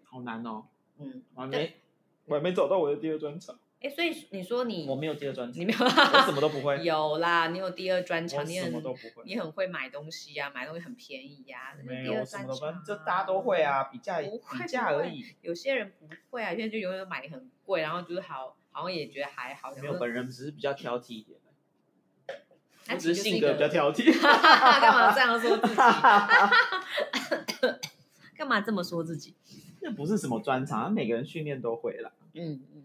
好难哦，嗯，我还没，我还没找到我的第二专场，哎，所以你说你我没有第二专场，你没有，我什么都不会，有啦，你有第二专我长，你什么很都不会，你很会买东西呀、买东西很便宜呀、没有，什么都不会这大家都会。啊，比价比价而已，有些人不会啊，现在就永远买很贵，然后就是好，好像也觉得还好。没有，本人只是比较挑剔一点，那我只是性格比较挑剔。干嘛这样说自己？干嘛这么说自己？那不是什么专长，每个人训练都会啦。嗯嗯，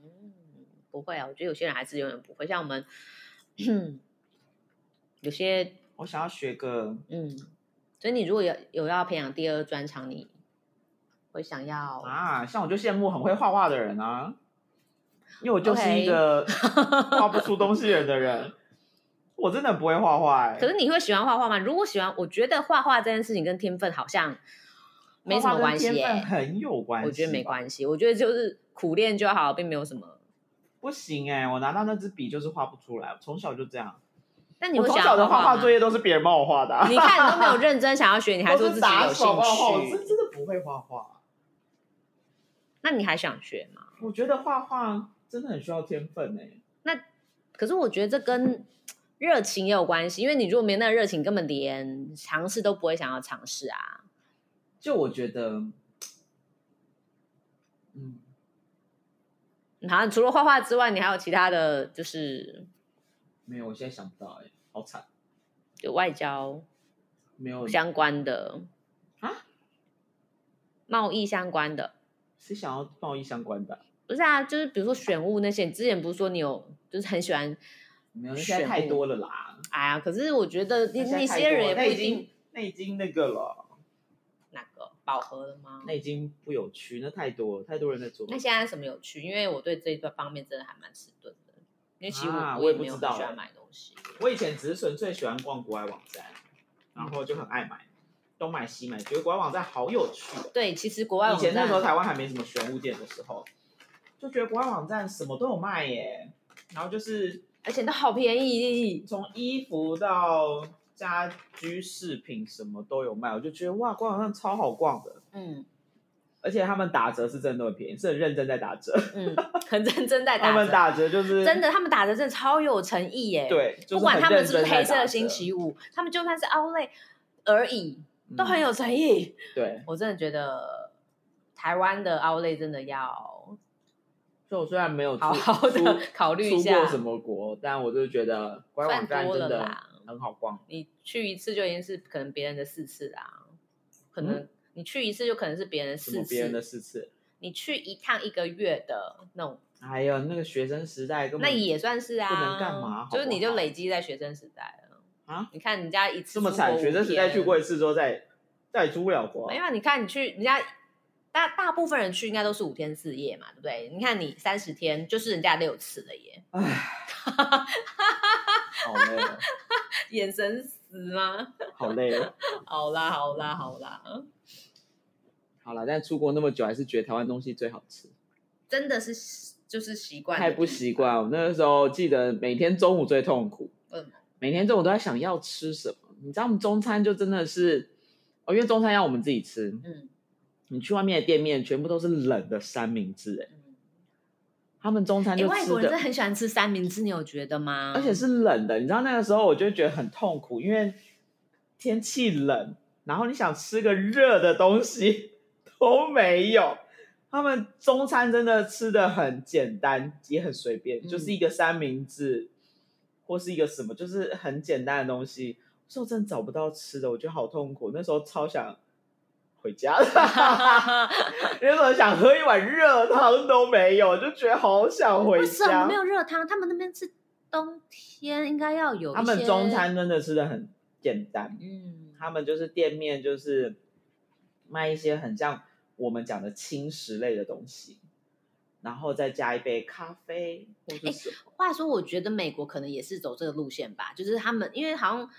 不会啊，我觉得有些人还是永远不会，像我们 有些我想要学个，嗯，所以你如果有有要培养第二专长，你会想要啊，像我就羡慕很会画画的人啊，因为我就是一个画不出东西人的人，我真的不会画画、欸。可是你会喜欢画画吗？如果喜欢，我觉得画画这件事情跟天分好像没什么关系耶、画画跟天分很有关系，我觉得没关系，我觉得就是苦练就好，并没有什么。不行哎、我拿到那支笔就是画不出来，我从小就这样。但你会想我从小的要画画画作？业都是别人帮我画的、啊，你看你都没有认真想要学，你还说自己有打手帮我画，我兴趣，真真的不会画画。那你还想学吗？我觉得画画真的很需要天分哎、可是我觉得这跟热情也有关系，因为你如果没那个热情，根本连尝试都不会想要尝试啊。就我觉得，好像除了画画之外，你还有其他的就是没有，我现在想不到哎、好惨，有外交没有相关的啊，贸易相关的。是想要贸易相关的啊，不是啊，就是比如说选物那些，你之前不是说你有就是很喜欢，没有，现在太多了啦。哎呀，可是我觉得那那现在那些人也不一定经那已经那个了，饱和了吗？那已经不有趣，那太多了，太多人在做。那现在什么有趣？因为我对这一段方面真的还蛮迟钝的，因为其实我、啊我也不知道喜欢欸买东西。我以前只是纯粹喜欢逛国外网站，然后就很爱买，东买西买，觉得国外网站好有趣哦。对，其实国外以前那时候台湾还没什么玄物店的时候，就觉得国外网站什么都有卖耶，然后就是而且都好便宜，从衣服到家居饰品什么都有卖，我就觉得哇，官网上超好逛的，嗯而且他们打折是真的都很便宜，是很认真在打折，嗯，很认真在打折，他们打折就是真的，他们打折真的超有诚意耶。，对，就是不管他们是不是黑色星期五，他们就算是 Outlet 而已，都很嗯有诚意。对。我真的觉得台湾的 Outlet 真的要所以我虽然没有出好好的出考虑一下出过什么国，但我就觉得国外网真的啦。很好逛。你去一次就已经是可能别人的四次啦，可能嗯你去一次就可能是别人的四次，别人的四次？你去一趟一个月的那种，哎呀，那个学生时代根本那也算是啊，不能干嘛好不好就是你就累积在学生时代了。啊你看人家一次这么惨，国学生时代去过一次之后再再也出不了国啊没。有啊，你看你去人家大大部分人去应该都是五天四夜嘛，对不对？你看你三十天就是人家六次了耶，哎，好累哦，眼神死吗？好累哦。好啦好啦好啦，好啦，但出国那么久，还是觉得台湾东西最好吃，真的是就是习惯，太不习惯。我那个时候记得每天中午最痛苦，嗯每天中午都在想要吃什么。你知道我们中餐就真的是，哦，因为中餐要我们自己吃，嗯你去外面的店面全部都是冷的三明治，哎，嗯。他们中餐哎、就吃的外国人真的很喜欢吃三明治，你有觉得吗？而且是冷的，你知道那个时候我就觉得很痛苦，因为天气冷，然后你想吃个热的东西 都没有。他们中餐真的吃的很简单，也很随便，嗯就是一个三明治或是一个什么，就是很简单的东西。所以我真的找不到吃的，我觉得好痛苦。那时候超想回家的，那时候想喝一碗热汤都没有，就觉得好想回为什么家。没有热汤？他们那边是冬天应该要有他们中餐，真的吃的很简单，嗯，他们就是店面就是卖一些很像我们讲的轻食类的东西，然后再加一杯咖啡或是什么。话说，我觉得美国可能也是走这个路线吧，就是他们因为好像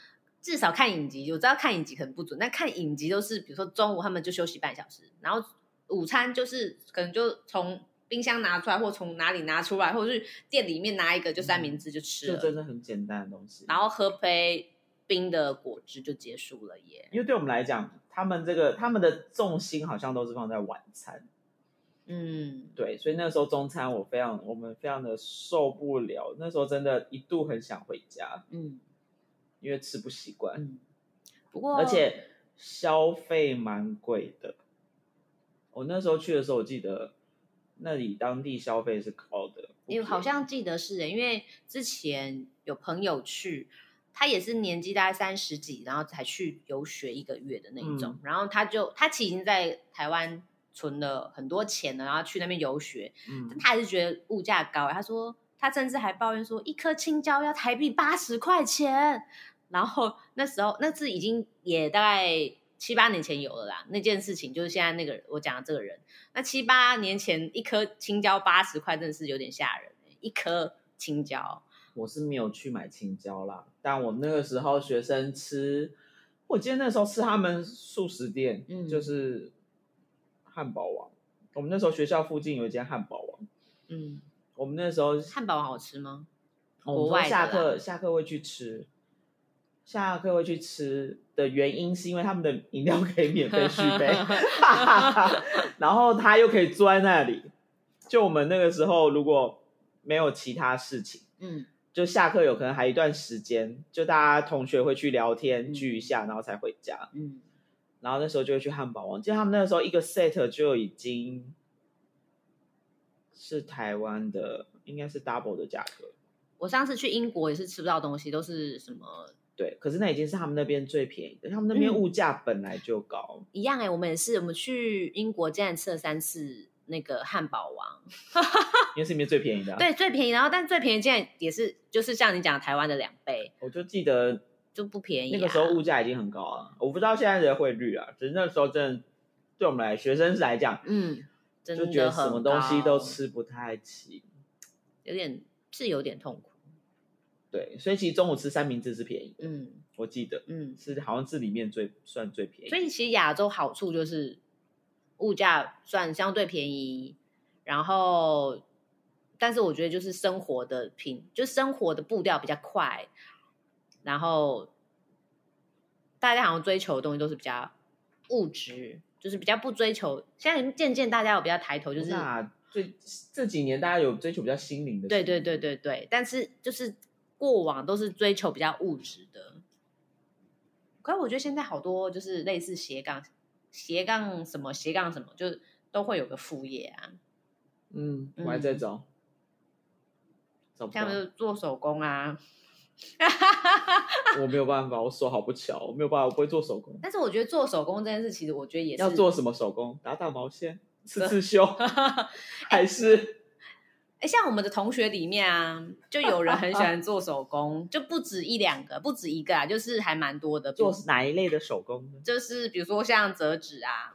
至少看影集，我知道看影集可能不准，但看影集都是比如说中午他们就休息半小时，然后午餐就是可能就从冰箱拿出来，或从哪里拿出来，或者是店里面拿一个就三明治就吃了，就真的很简单的东西，然后喝杯冰的果汁就结束了耶。因为对我们来讲，他们这个他们的重心好像都是放在晚餐，嗯，对，所以那时候中餐我非常我们非常的受不了，那时候真的一度很想回家，嗯因为吃不习惯。嗯，不过而且消费蛮贵的。我那时候去的时候，我记得那里当地消费是高的，不因为好像记得是耶，因为之前有朋友去，他也是年纪大概三十几，然后才去游学一个月的那一种，嗯然后他就他其实已经在台湾存了很多钱了，然后去那边游学，嗯但他还是觉得物价高耶，他说他甚至还抱怨说一颗青椒要台币八十块钱，然后那时候那是已经也大概。七八年前有了啦，那件事情就是现在那个我讲的这个人，那七八年前一颗青椒八十块，真的是有点吓人、欸。一颗青椒，我是没有去买青椒啦，但我那个时候学生吃，我记得那时候吃他们素食店，嗯就是汉堡王。我们那时候学校附近有一间汉堡王，嗯，我们那时候汉堡王好吃吗？国外下课下课会去吃，下课会去吃的原因是因为他们的饮料可以免费续杯，然后他又可以坐在那里。就我们那个时候如果没有其他事情，嗯就下课有可能还一段时间，就大家同学会去聊天嗯聚一下，然后才回家。嗯，然后那时候就会去汉堡王，记得他们那个时候一个 set 就已经是台湾的，应该是 double 的价格。我上次去英国也是吃不到东西，都是什么对，可是那已经是他们那边最便宜的，他们那边嗯物价本来就高。一样哎、我们也是，我们去英国竟然吃了三次那个汉堡王，因为是里面最便宜的、啊对，最便宜，然后但最便宜竟然也是就是像你讲台湾的两倍，我就记得就不便宜、啊。那个时候物价已经很高了，我不知道现在的汇率啊，只是那时候真的对我们来学生来讲，嗯，真的就觉得什么东西都，吃不太起。有点是有点痛苦。对，所以其实中午吃三明治是便宜的，嗯我记得嗯，是好像是里面最算最便宜。所以其实亚洲好处就是物价算相对便宜，然后但是我觉得就是生活的品，就生活的步调比较快，然后大家好像追求的东西都是比较物质，就是比较不追求。现在渐渐大家有比较抬头，就是那最这几年大家有追求比较心灵的，对对对，对对，但是就是过往都是追求比较物质的。可是我觉得现在好多就是类似斜杠、斜杠什么斜杠什么，就是都会有个副业啊，嗯，我还在找，像，是做手工啊。我没有办法，我手好不巧，我没有办法，我不会做手工。但是我觉得做手工这件事，其实我觉得也是要做什么手工？打打毛线？刺刺绣，还是哎，像我们的同学里面啊，就有人很喜欢做手工，就不止一两个，不止一个啊，就是还蛮多的。做哪一类的手工呢？就是比如说像折纸啊，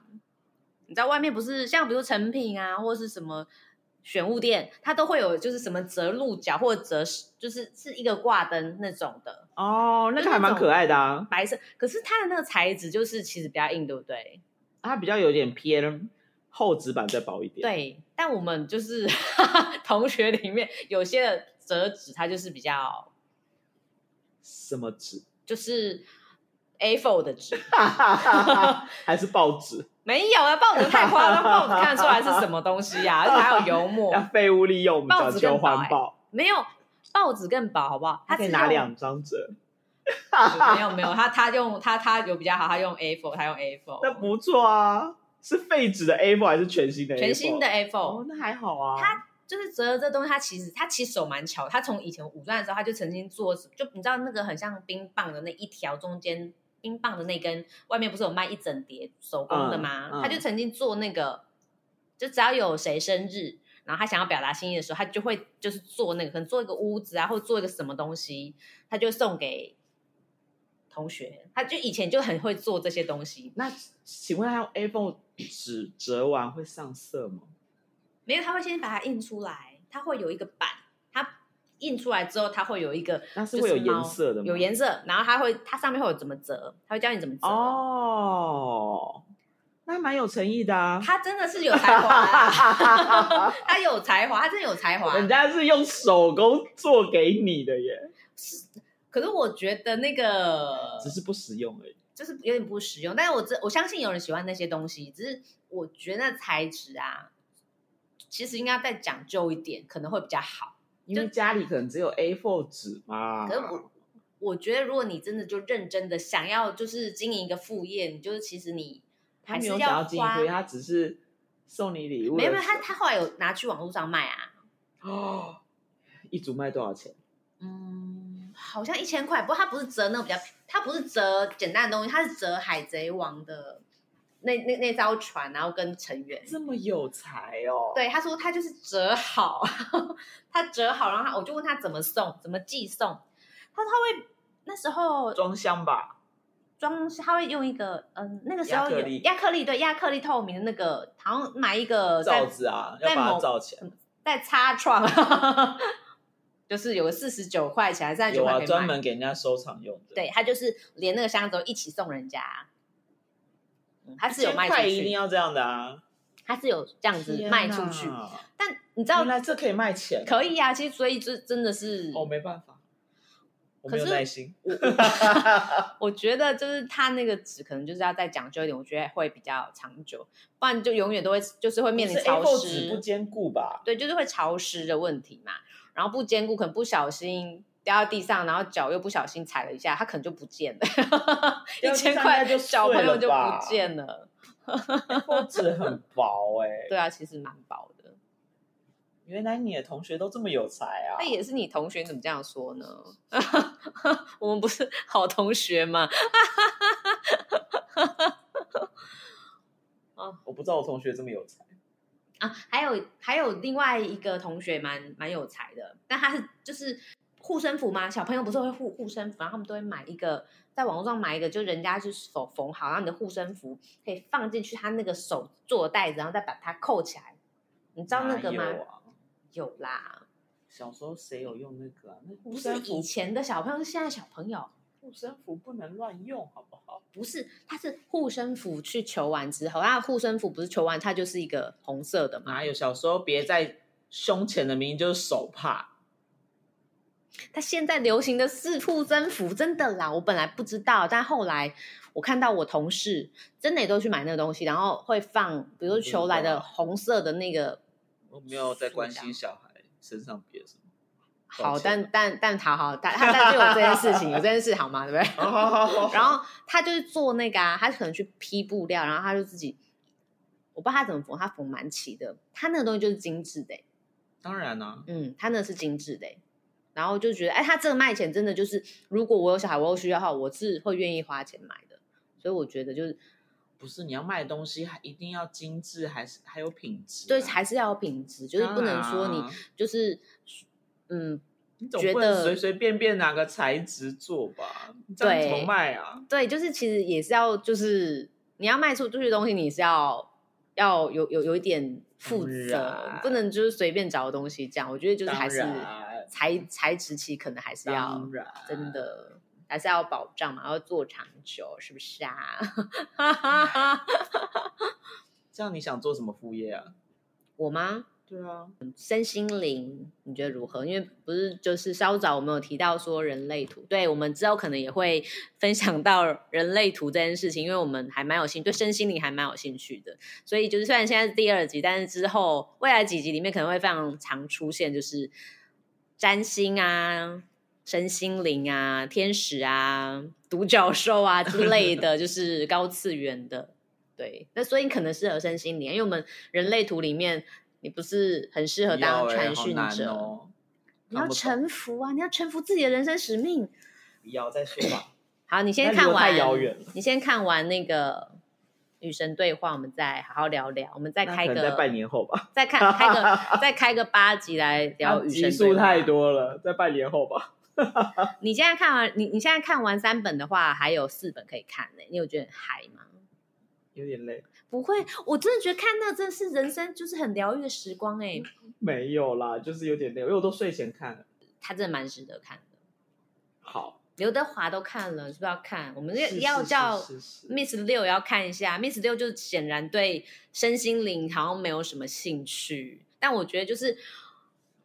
你在外面不是像比如成品啊，或者是什么选物店，它都会有就是什么折鹿角或者折就是是一个挂灯那种的哦，那个还蛮可爱的啊，白色。可是它的那个材质就是其实比较硬，对不对？它比较有点偏。厚纸板再薄一点。对，但我们就是 同学里面有些的折纸，它就是比较什么纸？就是 A4 的纸，还是报纸？没有啊，报纸太夸张，报纸看出来是什么东西呀？而且还有油墨，要废物利用，报纸更环保。没有，报纸更薄，好不好？他可以拿两张折。没有没有，他他用他他有比较好，他用 A4，他用 A4，那不错啊。是废纸的 A4 还是全新的？全新的 A4 哦，那还好啊。他就是折这东西，他其实他其实手蛮巧。他从以前五专的时候，他就曾经做，就你知道那个很像冰棒的那一条中间冰棒的那根，外面不是有卖一整叠手工的吗？他就曾经做那个，就只要有谁生日，然后他想要表达心意的时候，他就会就是做那个，可能做一个屋子啊，或者做一个什么东西，他就送给。同学，他就以前就很会做这些东西。那请问他用 A4 纸折完会上色吗？没有，他会先把它印出来，它会有一个版，它印出来之后，它会有一个，那是会有颜色的吗，有颜色。然后它会，它上面会有怎么折，他会教你怎么折。哦，那蛮有诚意的啊。他真的是有才华，他有才华，他真的有才华。人家是用手工做给你的耶。是可是我觉得那个只是不实用而已，就是有点不实用。但是我这我相信有人喜欢那些东西，只是我觉得材质啊，其实应该再讲究一点，可能会比较好。因为家里可能只有 A4 纸嘛。可是我我觉得，如果你真的就认真的想要就是经营一个副业，你就是其实你还是要经营，他只是送你礼物。没有没有，他他后来有拿去网络上卖啊。哦，一组卖多少钱？嗯。好像一千块，不过它不是折那个比较，它不是折简单的东西，它是折海贼王的那那那艘船，然后跟成员这么有才哦。对，他说他就是折好，他折好，然后他我就问他怎么送，怎么寄送，他说他会那时候装箱吧，装他会用一个嗯那个时候有亚克力对亚克力透明的那个，好像买一个罩子啊，要把它罩起来，在擦窗。就是有个四十九块钱，三十九块有啊，专门给人家收藏用的。对他就是连那个箱子都一起送人家，嗯，他是有卖出去，一定要这样的啊，他是有这样子卖出去。但你知道，原来这可以卖钱，可以啊。其实所以这真的是，哦，没办法，我没有耐心。我觉得就是他那个纸可能就是要再讲究一点，我觉得会比较长久，不然就永远都会就是会面临潮湿不坚固吧？对，就是会潮湿的问题嘛。然后不坚固，可能不小心掉到地上，然后脚又不小心踩了一下，它可能就不见了。一千块就小朋友就不见了。纸很薄哎。对啊，其实蛮薄的。原来你的同学都这么有才啊！那也是你同学，你怎么这样说呢？我们不是好同学吗？啊，我不知道我同学这么有才。啊，还有还有另外一个同学蛮蛮有才的，但他是就是护身符吗？小朋友不是会护护身符，然后他们都会买一个，在网络上买一个，就人家就是手缝好，然后你的护身符可以放进去他那个手做的袋子，然后再把它扣起来。你知道那个吗？有啦。小时候谁有用那个啊？那不是以前的小朋友，是现在小朋友。护身符不能乱用，好不好？不是，它是护身符去求完之后，那护身符不是求完，它就是一个红色的嘛。哪有小时候别在胸前的，明明就是手帕。他现在流行的是护身符，真的啦！我本来不知道，但后来我看到我同事真的也都去买那个东西，然后会放，比如求来的红色的那个。我没有在关心小孩身上别什么。好，但但但他好，他他但就有这件事情，有这件事好吗？对不对？然后他就是做那个啊，他可能去批布料，然后他就自己，我不知道他怎么缝，他缝蛮齐的。他那个东西就是精致的，当然啦，嗯，他那是精致的。然后就觉得，哎，他这个卖钱真的就是，如果我有小孩，我有需要的话，我是会愿意花钱买的。所以我觉得就是，不是你要卖的东西还一定要精致，还是还有品质啊、对，还是要有品质，就是不能说你啊就是嗯，你总觉得不能随随便便拿个材质做吧？这样怎么卖啊？对，就是其实也是要就是你要卖出这些东西，你是要要有有有一点负责，不能就是随便找个东西这样。我觉得就是还是材材质期可能还是要真的还是要保障嘛，要做长久，是不是啊？这样你想做什么副业啊？我吗？对啊，身心灵，你觉得如何？因为不是就是稍早我们有提到说人类图，对我们之后可能也会分享到人类图这件事情，因为我们还蛮有兴对身心灵还蛮有兴趣的，所以就是虽然现在是第二集，但是之后未来几集里面可能会非常常出现，就是占星啊、身心灵啊、天使啊、独角兽啊之类的，就是高次元的。对，那所以你可能适合身心灵，因为我们人类图里面，你不是很适合当传讯者，哦。你要臣服啊，你要臣服自己的人生使命。不要再说吧。好，你先看完，太遥远了你先看完那个与神对话，我们再好好聊聊，我们再开个半年后吧。再看开个 再开个八集来聊与集神对话。数太多了，在半年后吧。你现在看完，你你现在看完三本的话，还有四本可以看呢、你有觉得很嗨吗？有点累。不会，我真的觉得看那个真的是人生就是很疗愈的时光哎、没有啦，就是有点累，因为我都睡前看了。它真的蛮值得看的。好，刘德华都看了，是不是要看？我们要叫 Miss 六也要看一下，Miss 六就显然对身心灵好像没有什么兴趣，但我觉得就是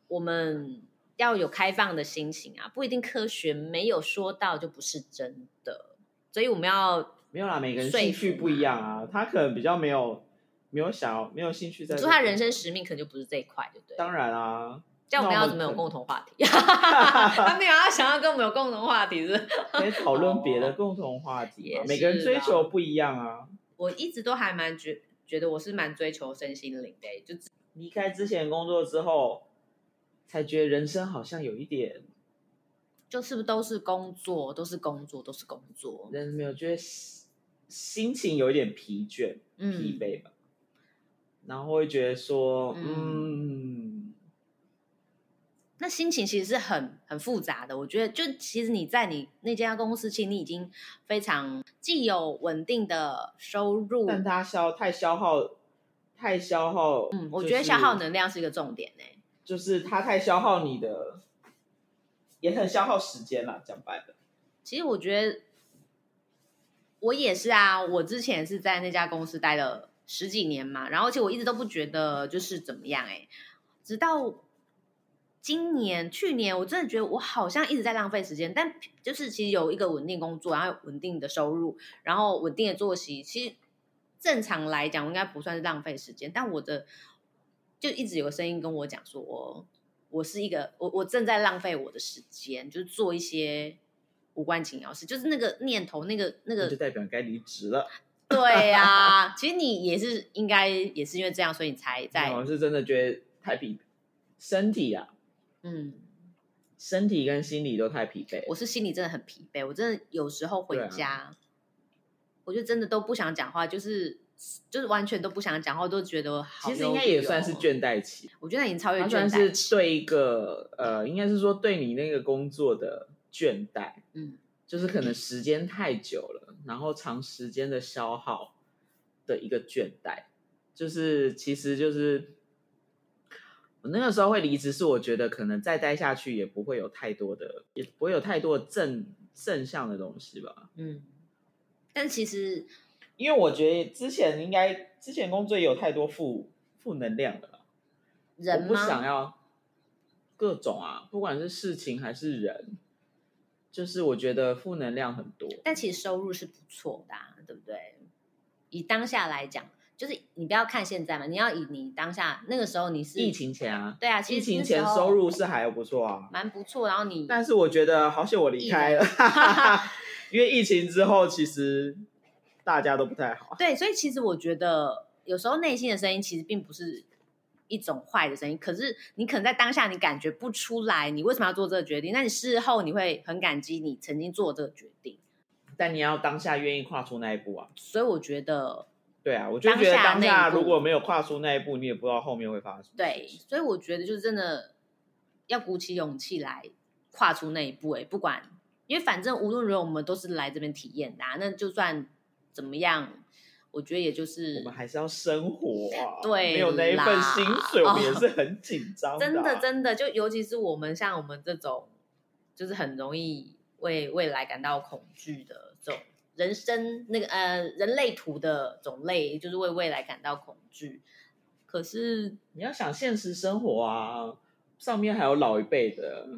我们要有开放的心情啊，不一定科学没有说到就不是真的，所以我们要没有啦，每个人兴趣不一样啊，他可能比较没有没有想要没有兴趣在这个。说他人生使命可能就不是这一块，对不对？当然啊，这样我们要怎么有共同话题？他没有要想要跟我们有共同话题是 讨论别的共同话题。每个人追求不一样啊。我一直都还蛮觉觉得我是蛮追求身心灵的、欸就离开之前工作之后，才觉得人生好像有一点，就是不是都是工作，都是工作，都是工作。人没有觉得心心情有一点疲倦、疲嗯，惫吧。然后会觉得说，嗯嗯，那心情其实是很很复杂的。我觉得，就其实你在你那家公司，其实你已经非常既有稳定的收入，但它消太消耗，太消耗，嗯，我就是觉得消耗能量是一个重点呢、就是它太消耗你的，也很消耗时间啦。讲白了，其实我觉得我也是啊，我之前是在那家公司待了十几年嘛，然后而且我一直都不觉得就是怎么样哎、直到今年、去年，我真的觉得我好像一直在浪费时间，但就是其实有一个稳定工作，然后稳定的收入，然后稳定的作息，其实正常来讲应该不算是浪费时间，但我的就一直有个声音跟我讲说，我是一个我我正在浪费我的时间，就是做一些无关紧要事，就是那个念头，那个那个那就代表该离职了。对呀、其实你也是应该也是因为这样，所以你才在我是真的觉得太疲，身体啊，嗯，身体跟心理都太疲惫。我是心里真的很疲惫，我真的有时候回家，我就真的都不想讲话，就是就是完全都不想讲话，都觉得好其实应该也算是哦，倦怠期，我觉得已经超越倦怠期，是对一个呃，应该是说对你那个工作的倦怠，嗯，就是可能时间太久了，然后长时间的消耗的一个倦怠，就是其实就是我那个时候会离职，是我觉得可能再待下去也不会有太多的，也不会有太多正正向的东西吧。嗯，但其实因为我觉得之前应该之前工作也有太多负负能量了啦，人我不想吗？要各种啊，不管是事情还是人，就是我觉得负能量很多。但其实收入是不错的、啊，对不对？以当下来讲，就是你不要看现在嘛，你要以你当下那个时候你是疫情前啊，对啊，其疫情前收入是还不错啊，蛮不错，然后你但是我觉得好险我离开了，因为疫情之后其实大家都不太好。对，所以其实我觉得有时候内心的声音其实并不是一种坏的声音，可是你可能在当下你感觉不出来，你为什么要做这个决定？那你事后你会很感激你曾经做这个决定。但你要当下愿意跨出那一步啊。所以我觉得，对啊，我就觉得当下如果没有跨出那一步，你也不知道后面会发生什么对，所以我觉得就是真的要鼓起勇气来跨出那一步。哎，不管，因为反正无论如何，我们都是来这边体验的、啊，那就算怎么样，我觉得也就是我们还是要生活啊，对没有那一份薪水，我们也哦是很紧张真的真的，就尤其是我们像我们这种，就是很容易为未来感到恐惧的这种人生那个呃人类图的种类，就是为未来感到恐惧。可是你要想现实生活啊，上面还有老一辈的，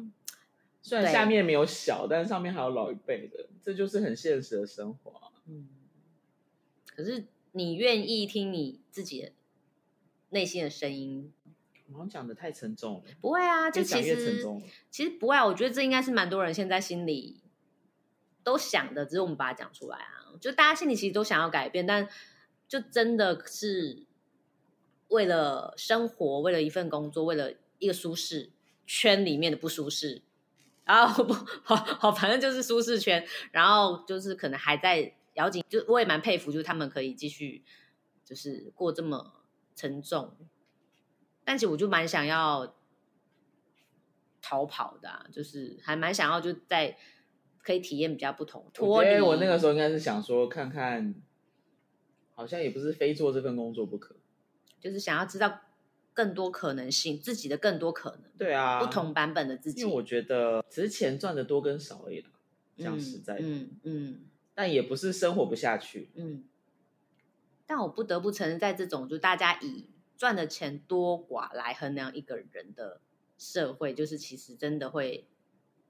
虽然下面没有小，但是上面还有老一辈的，这就是很现实的生活啊。嗯，可是你愿意听你自己的内心的声音？我好像讲的太沉重了，不会啊，就讲其实越沉重了。其实不会啊，我觉得这应该是蛮多人现在心里都想的，只是我们把它讲出来啊。就大家心里其实都想要改变，但就真的是为了生活，为了一份工作，为了一个舒适圈里面的不舒适，然 后不好好，反正就是舒适圈，然后就是可能还在咬紧，就我也蛮佩服，就是他们可以继续就是过这么沉重，但其实我就蛮想要逃跑的、啊，就是还蛮想要就在可以体验比较不同，我脱离我那个时候应该是想说，看看，好像也不是非做这份工作不可。就是想要知道更多可能性，自己的更多可能，对啊，不同版本的自己。因为我觉得只是钱赚的多跟少而已啦，讲嗯实在的，嗯嗯但也不是生活不下去。嗯。但我不得不承认，在这种就大家以赚的钱多寡来衡量一个人的社会，就是其实真的会，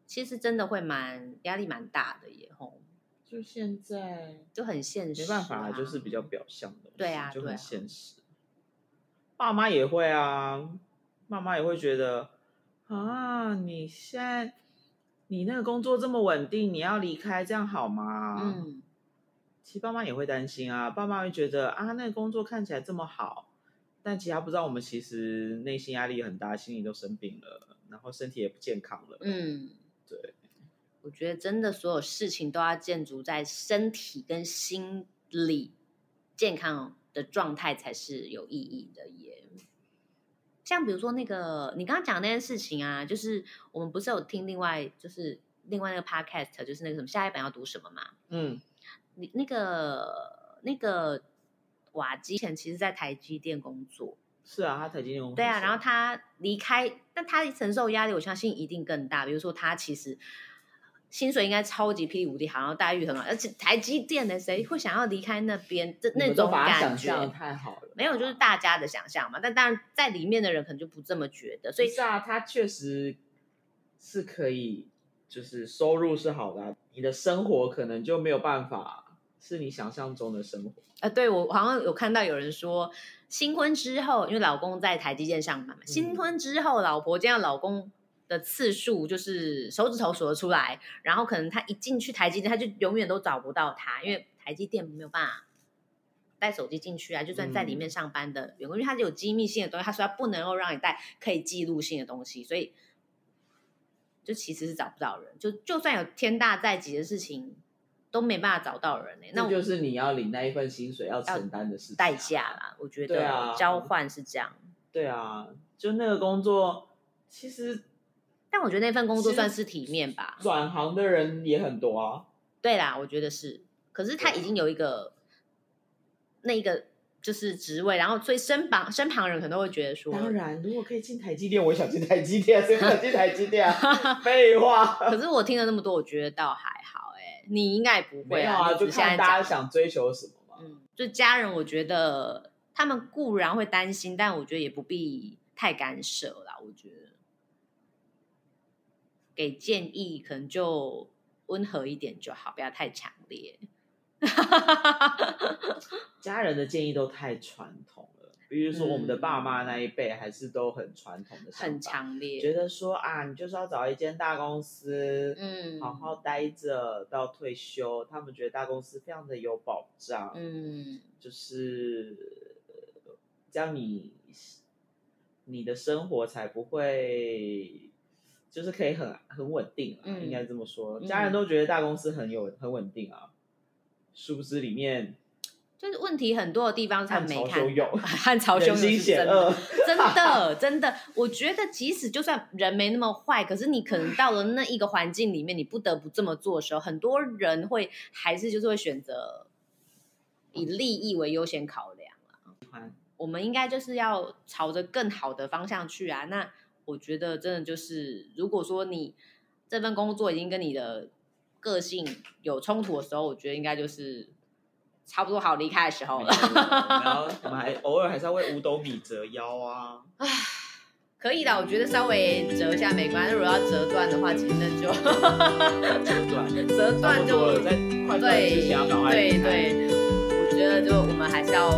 其实真的会蛮压力蛮大的耶，吼，就现在就很现实、啊。没办法，就是比较表象的，对啊就很现实。爸妈也会啊，爸妈也会觉得啊，你现在你那个工作这么稳定，你要离开，这样好吗？，嗯，其实爸妈也会担心啊，爸妈会觉得啊，那个工作看起来这么好，但其实他不知道我们其实内心压力很大，心里都生病了，然后身体也不健康了。嗯，对，我觉得真的所有事情都要建筑在身体跟心理健康的状态才是有意义的耶。像比如说那个你刚刚讲的那件事情啊，就是我们不是有听另外就是另外那个 podcast，就是那个什么下一本要读什么嘛？嗯，你那个那个瓦基前其实在台积电工作，是啊，他台积电工作对啊，然后他离开，但他承受压力，我相信一定更大。比如说，他其实薪水应该超级霹雳无敌好，然后待遇很好，而且台积电的谁会想要离开那边？这那种感觉太好了，没有，就是大家的想象嘛。但当然，在里面的人可能就不这么觉得，所以是啊，他确实是可以，就是收入是好的啊、你的生活可能就没有办法是你想象中的生活。呃，对我好像有看到有人说，新婚之后，因为老公在台积电上班嘛，嗯新婚之后，老婆见到老公的次数就是手指头数得出来，然后可能他一进去台积电，他就永远都找不到他，因为台积电没有办法带手机进去啊，就算在里面上班的员工，因为他有机密性的东西，他说他不能够让你带可以记录性的东西，所以就其实是找不到人，就就算有天大在即的事情。都没办法找到人呢、那就是你要领那一份薪水要承担的事情、代价。啦，我觉对啊得交换是这样。对啊，就那个工作，其实但我觉得那份工作算是体面吧。转行的人也很多啊。对啦，我觉得是。可是他已经有一个那个就是职位，然后所以身旁身旁人可能都会觉得说，当然，如果可以进台积电，我也想进台积电，谁不想进台积电啊？废话。可是我听了那么多，我觉得倒还好、哎，你应该也不会没有啊，就看大家想追求什么嘛。嗯，就家人，我觉得他们固然会担心，但我觉得也不必太干涉啦。我觉得给建议可能就温和一点就好，不要太强烈。家人的建议都太传统了，比如说我们的爸妈那一辈，还是都很传统的很强烈，觉得说啊，你就是要找一间大公司，嗯，好好待着到退休。他们觉得大公司非常的有保障，嗯就是呃这样你你的生活才不会。就是可以很很稳定啊，嗯应该这么说。嗯家人都觉得大公司很有很稳定啊，殊不知里面就是问题很多的地方他暗没看潮汹涌，汉朝汹涌人心是真的险恶，真的真的，我觉得即使就算人没那么坏，可是你可能到了那一个环境里面，你不得不这么做的时候，很多人会还是就是会选择以利益为优先考量啊。我们应该就是要朝着更好的方向去啊。那我觉得真的就是，如果说你这份工作已经跟你的个性有冲突的时候，我觉得应该就是差不多好离开的时候了。然后我们还偶尔还是要为五斗米折腰啊。可以的，我觉得稍微折一下没关系。如果要折断的话，其实那就 折断，折断就对对对，我觉得就我们还是要